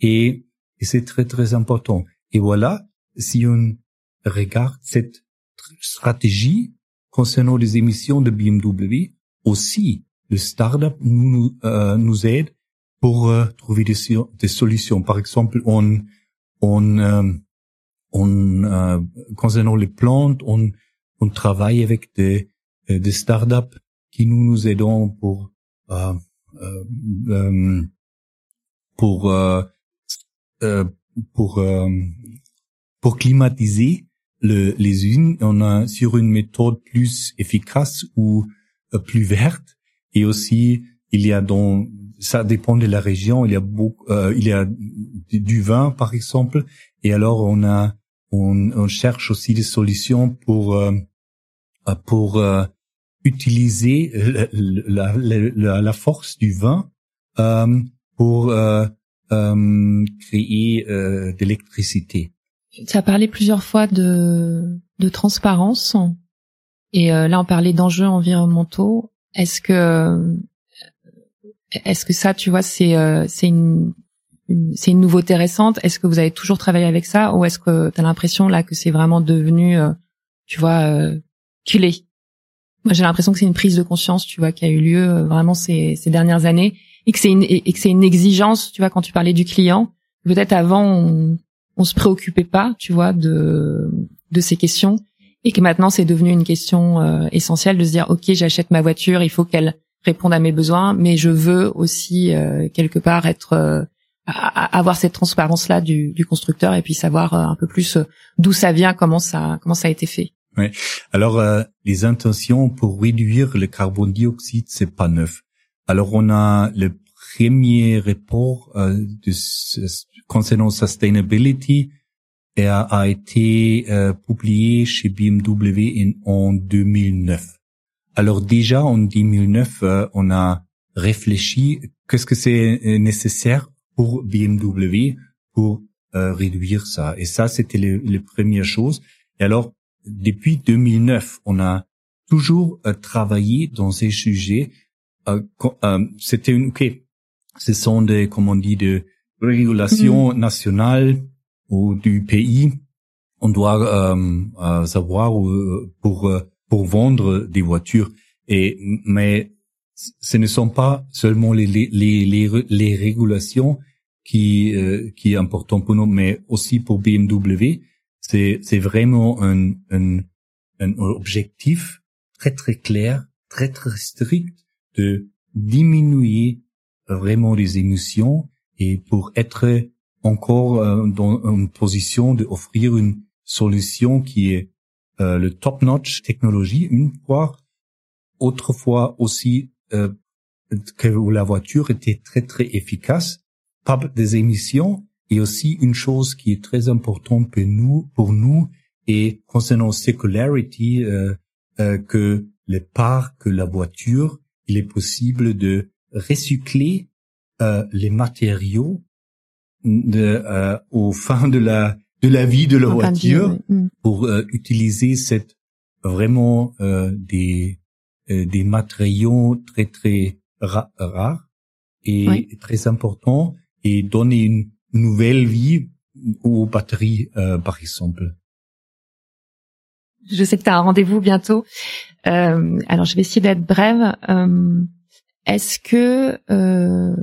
et, c'est très très important. Et voilà, si on regarde cette stratégie concernant les émissions de BMW, aussi le startup nous euh, nous aide pour euh, trouver des, des, solutions. Par exemple, on on, euh, on concernant les plantes, on, on travaille avec des, euh, des startups qui nous nous aidons pour euh, euh, pour pour pour climatiser le, les usines. On a sur une méthode plus efficace ou plus verte et aussi il y a dans ça dépend de la région. Il y a beaucoup, euh, il y a du vin par exemple, et alors on a on, on, cherche aussi des solutions pour euh, pour euh, utiliser la, force du vin euh, pour euh, euh, créer euh, de l'électricité. Tu as parlé plusieurs fois de, de transparence et là on parlait d'enjeux environnementaux. Est-ce que est-ce que ça, tu vois, c'est c'est une c'est une nouveauté récente? Est-ce que vous avez toujours travaillé avec ça? Ou est-ce que tu as l'impression là que c'est vraiment devenu, euh, tu vois, euh, culé Moi, j'ai l'impression que c'est une prise de conscience, tu vois, qui a eu lieu euh, vraiment ces, ces dernières années et que c'est une et que c'est une exigence, tu vois, quand tu parlais du client. Peut-être avant on, on se préoccupait pas, tu vois, de de ces questions et que maintenant c'est devenu une question euh, essentielle de se dire ok j'achète ma voiture, il faut qu'elle réponde à mes besoins, mais je veux aussi quelque part être avoir cette transparence là du, du, constructeur et puis savoir euh, un peu plus euh, d'où ça vient, comment ça comment ça a été fait. Oui. Alors euh, les intentions pour réduire le carbone dioxyde c'est pas neuf. Alors on a le premier rapport euh, de, concernant sustainability et a, été euh, publié chez BMW en, en 2009. Alors déjà en 2009 on a réfléchi qu'est-ce que c'est nécessaire pour BMW pour euh, réduire ça. Et ça, c'était les, premières choses. Et alors, depuis 2009, on a toujours euh, travaillé dans ces sujets. Euh, euh c'était une, ok, ce sont des, comment on dit, de régulations mm-hmm. nationales ou du pays. On doit euh, savoir pour pour vendre des voitures. Et mais ce ne sont pas seulement les, les, les, les, régulations qui, euh, qui est important pour nous, mais aussi pour BMW. C'est, c'est vraiment un, un, un objectif très très clair, très très strict de diminuer vraiment les émissions et pour être encore euh, dans une position d'offrir une solution qui est euh, le top-notch technologie une fois, autrefois aussi euh, que la voiture était très très efficace, pas des émissions, et aussi une chose qui est très importante pour nous, pour nous et concernant circularity, euh, euh, que parts que la voiture, il est possible de recycler euh, les matériaux de, euh, au fin de la de la vie de la voiture mm. pour euh, utiliser cette vraiment euh, des euh, des matériaux très très rares et très importants et donner une nouvelle vie aux batteries, euh, par exemple? Je sais que tu as un rendez-vous bientôt. Euh, alors, je vais essayer d'être brève. Euh, Est-ce que, euh,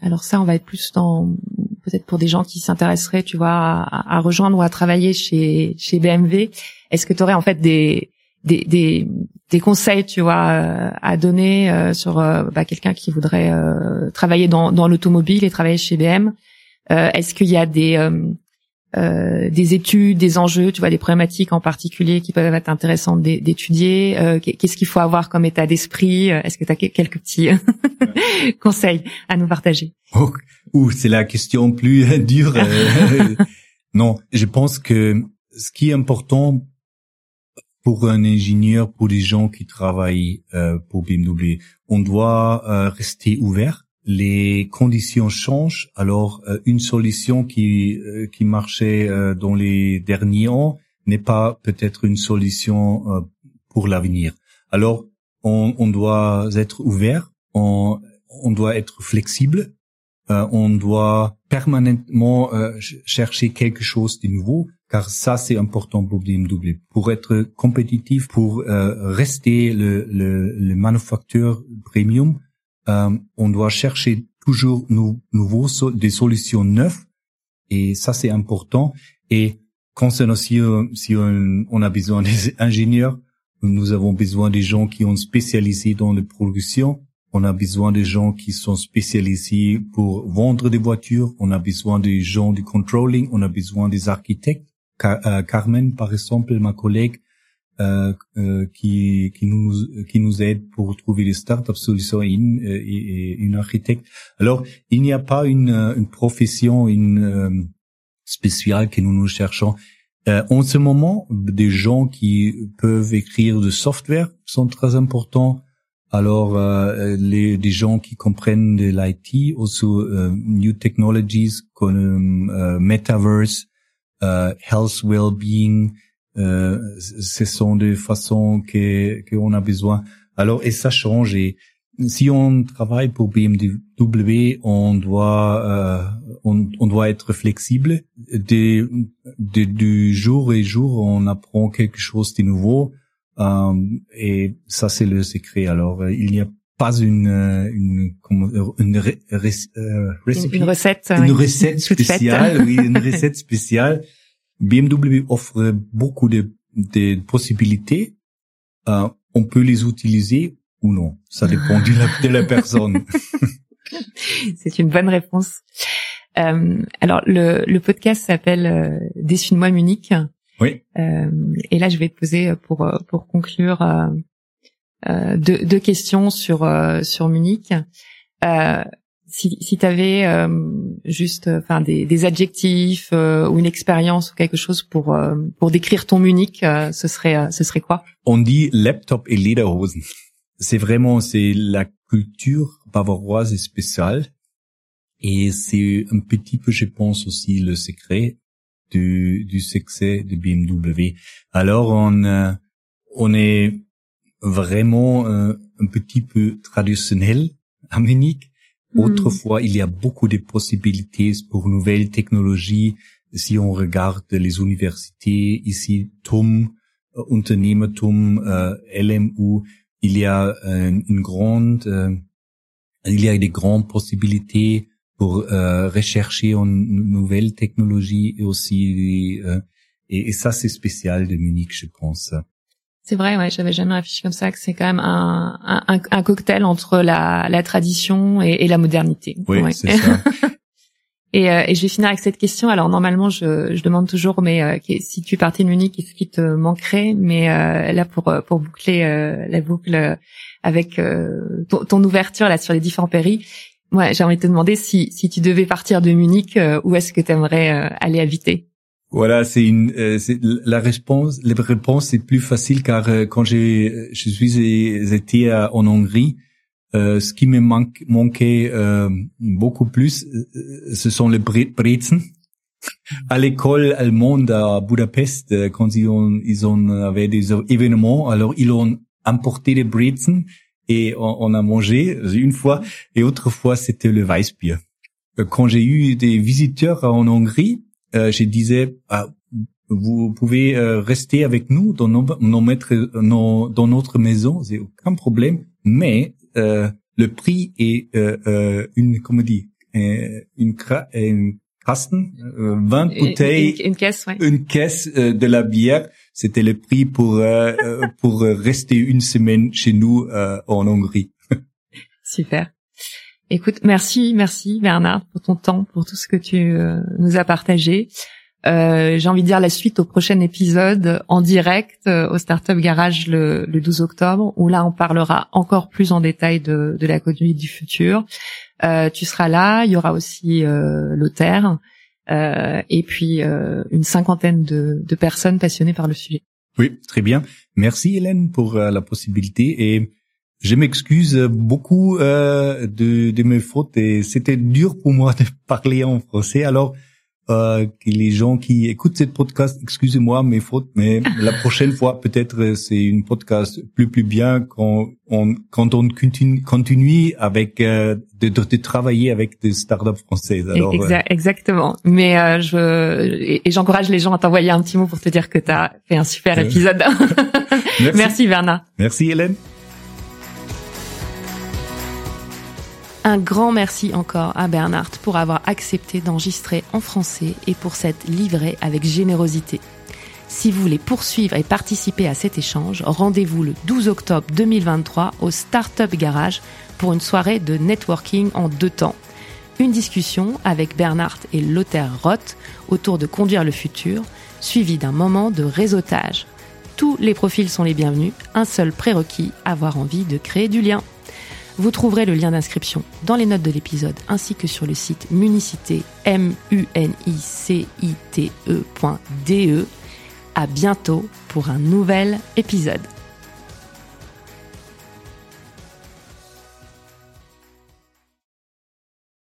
alors ça, on va être plus dans peut-être pour des gens qui s'intéresseraient, tu vois, à, à, rejoindre ou à travailler chez chez BMW. Est-ce que tu aurais en fait des des, des, conseils, tu vois, euh, à donner euh, sur bah, quelqu'un qui voudrait travailler dans, dans l'automobile et travailler chez BM Est-ce qu'il y a des des études, des enjeux, tu vois, des problématiques en particulier qui peuvent être intéressantes d'étudier Qu'est-ce qu'il faut avoir comme état d'esprit Est-ce que tu as quelques petits conseils à nous partager? Oh, c'est la question plus dure. non, je pense que ce qui est important pour un ingénieur, pour les gens qui travaillent euh, pour BMW, on doit euh, rester ouvert. Les conditions changent. Alors, euh, une solution qui euh, qui marchait dans les derniers ans n'est pas peut-être une solution pour l'avenir. Alors, on, on, doit être ouvert. On, on doit être flexible. on doit permanentement chercher quelque chose de nouveau car ça c'est important pour BMW. Pour être compétitif, pour euh, rester le, le, le premium, euh, on doit chercher toujours nous, nouveaux des solutions neuves et ça c'est important. Et concernant si, si on, a besoin des ingénieurs, nous avons besoin des gens qui ont spécialisé dans la production. On a besoin des gens qui sont spécialisés pour vendre des voitures. On a besoin des gens du controlling. On a besoin des architectes. Euh, Carmen, par exemple, ma collègue, euh, euh, qui, qui, nous, qui nous aide pour trouver les startups solutions et et, une architecte. Alors, il n'y a pas une, une profession une, spéciale que nous nous cherchons. Euh, en ce moment, des gens qui peuvent écrire de software sont très importants. Alors, euh, les des gens qui comprennent de l'IT, aussi euh, new technologies comme euh, metaverse, euh, health well-being, ce sont des façons que qu'on a besoin. Alors, et ça change. Et si on travaille pour BMW, on doit euh, on, on, doit être flexible. De, de, du jour et jour, on apprend quelque chose de nouveau. Euh, et ça, c'est le secret. Alors, il n'y a pas une une une, une, ré, euh, une recette une recette spéciale oui une recette spéciale BMW offre beaucoup de, de possibilités euh, on peut les utiliser ou non. Ça dépend de la, de la personne. C'est une bonne réponse. Euh, alors le, le podcast s'appelle euh, Dessine-moi Munich. Oui. Euh, et là, je vais te poser pour pour conclure euh, euh deux, deux, questions sur euh, sur Munich. Si si tu avais juste enfin des, des adjectifs ou une expérience ou quelque chose pour pour décrire ton Munich, ce serait ce serait quoi? On dit laptop et lederhosen c'est vraiment c'est la culture bavaroise spéciale et c'est un petit peu je pense aussi le secret du, du succès de BMW. Alors on euh, on est vraiment euh, un petit peu traditionnel à Munich. Hmm. Autrefois, il y a beaucoup de possibilités pour nouvelles technologies. Si on regarde les universités ici, TUM, euh, Unternehmertum, LMU, il y a euh, une grande, euh, il y a des grandes possibilités pour euh, rechercher une nouvelle technologie et aussi et, ça c'est spécial de Munich, je pense. C'est vrai, ouais, j'avais jamais réfléchi comme ça que c'est quand même un, un, un, cocktail entre la, la tradition et, et la modernité. Oui, c'est ça. Et, euh, et, je vais finir avec cette question. Alors normalement, je, je demande toujours, mais euh, si tu partais de Munich, qu'est-ce qui te manquerait? Mais euh, là, pour pour boucler la boucle avec ton, ton, ouverture là sur les différents péris, moi, j'ai envie de te demander si si tu devais partir de Munich, où est-ce que tu aimerais aller habiter? Voilà, c'est une c'est la réponse. La réponse est plus facile car quand j'ai je suis été en Hongrie euh, ce qui me manque, manquait euh, beaucoup plus, euh, ce sont les brezen. À l'école allemande à Budapest, euh, quand ils ont, ils ont avaient des événements, alors ils ont importé des brezen et on, on, a mangé une fois et autre fois c'était le Weissbier. Quand j'ai eu des visiteurs en Hongrie, euh, je disais ah, vous pouvez rester avec nous dans nos, nos, nos dans notre maison, c'est aucun problème, mais euh, le prix est euh, euh, une euh, une, une kasten, 20 bouteilles, une, une, caisse, ouais. une caisse de la bière. C'était le prix pour pour rester une semaine chez nous en Hongrie. Super. Écoute, merci, merci Bernard pour ton temps, pour tout ce que tu nous as partagé. Euh, j'ai envie de dire la suite au prochain épisode en direct euh, au Startup Garage le, le, 12 octobre, où là on parlera encore plus en détail de, de la conduite du futur. Euh, tu seras là, il y aura aussi euh, l'auteur euh, et puis euh, une cinquantaine de, de, personnes passionnées par le sujet. Oui, très bien. Merci Hélène pour la possibilité et je m'excuse beaucoup de, de mes fautes et c'était dur pour moi de parler en français. Alors euh, que les gens qui écoutent cette podcast, excusez-moi mes fautes, mais la prochaine fois peut-être euh, c'est une podcast plus plus bien quand on quand on continue, continue avec euh, de, de, de, travailler avec des startups françaises. Alors, euh, exactement. Mais euh, je et, j'encourage les gens à t'envoyer un petit mot pour te dire que tu as fait un super épisode. Merci. Merci Verna. Merci Hélène. Un grand merci encore à Bernard pour avoir accepté d'enregistrer en français et pour cette livrée avec générosité. Si vous voulez poursuivre et participer à cet échange, rendez-vous le 12 octobre 2023 au Startup Garage pour une soirée de networking en deux temps. Une discussion avec Bernard et Lothar Roth autour de conduire le futur, suivi d'un moment de réseautage. Tous les profils sont les bienvenus, un seul prérequis, avoir envie de créer du lien. Vous trouverez le lien d'inscription dans les notes de l'épisode ainsi que sur le site municité m u n i c i t -E À bientôt pour un nouvel épisode.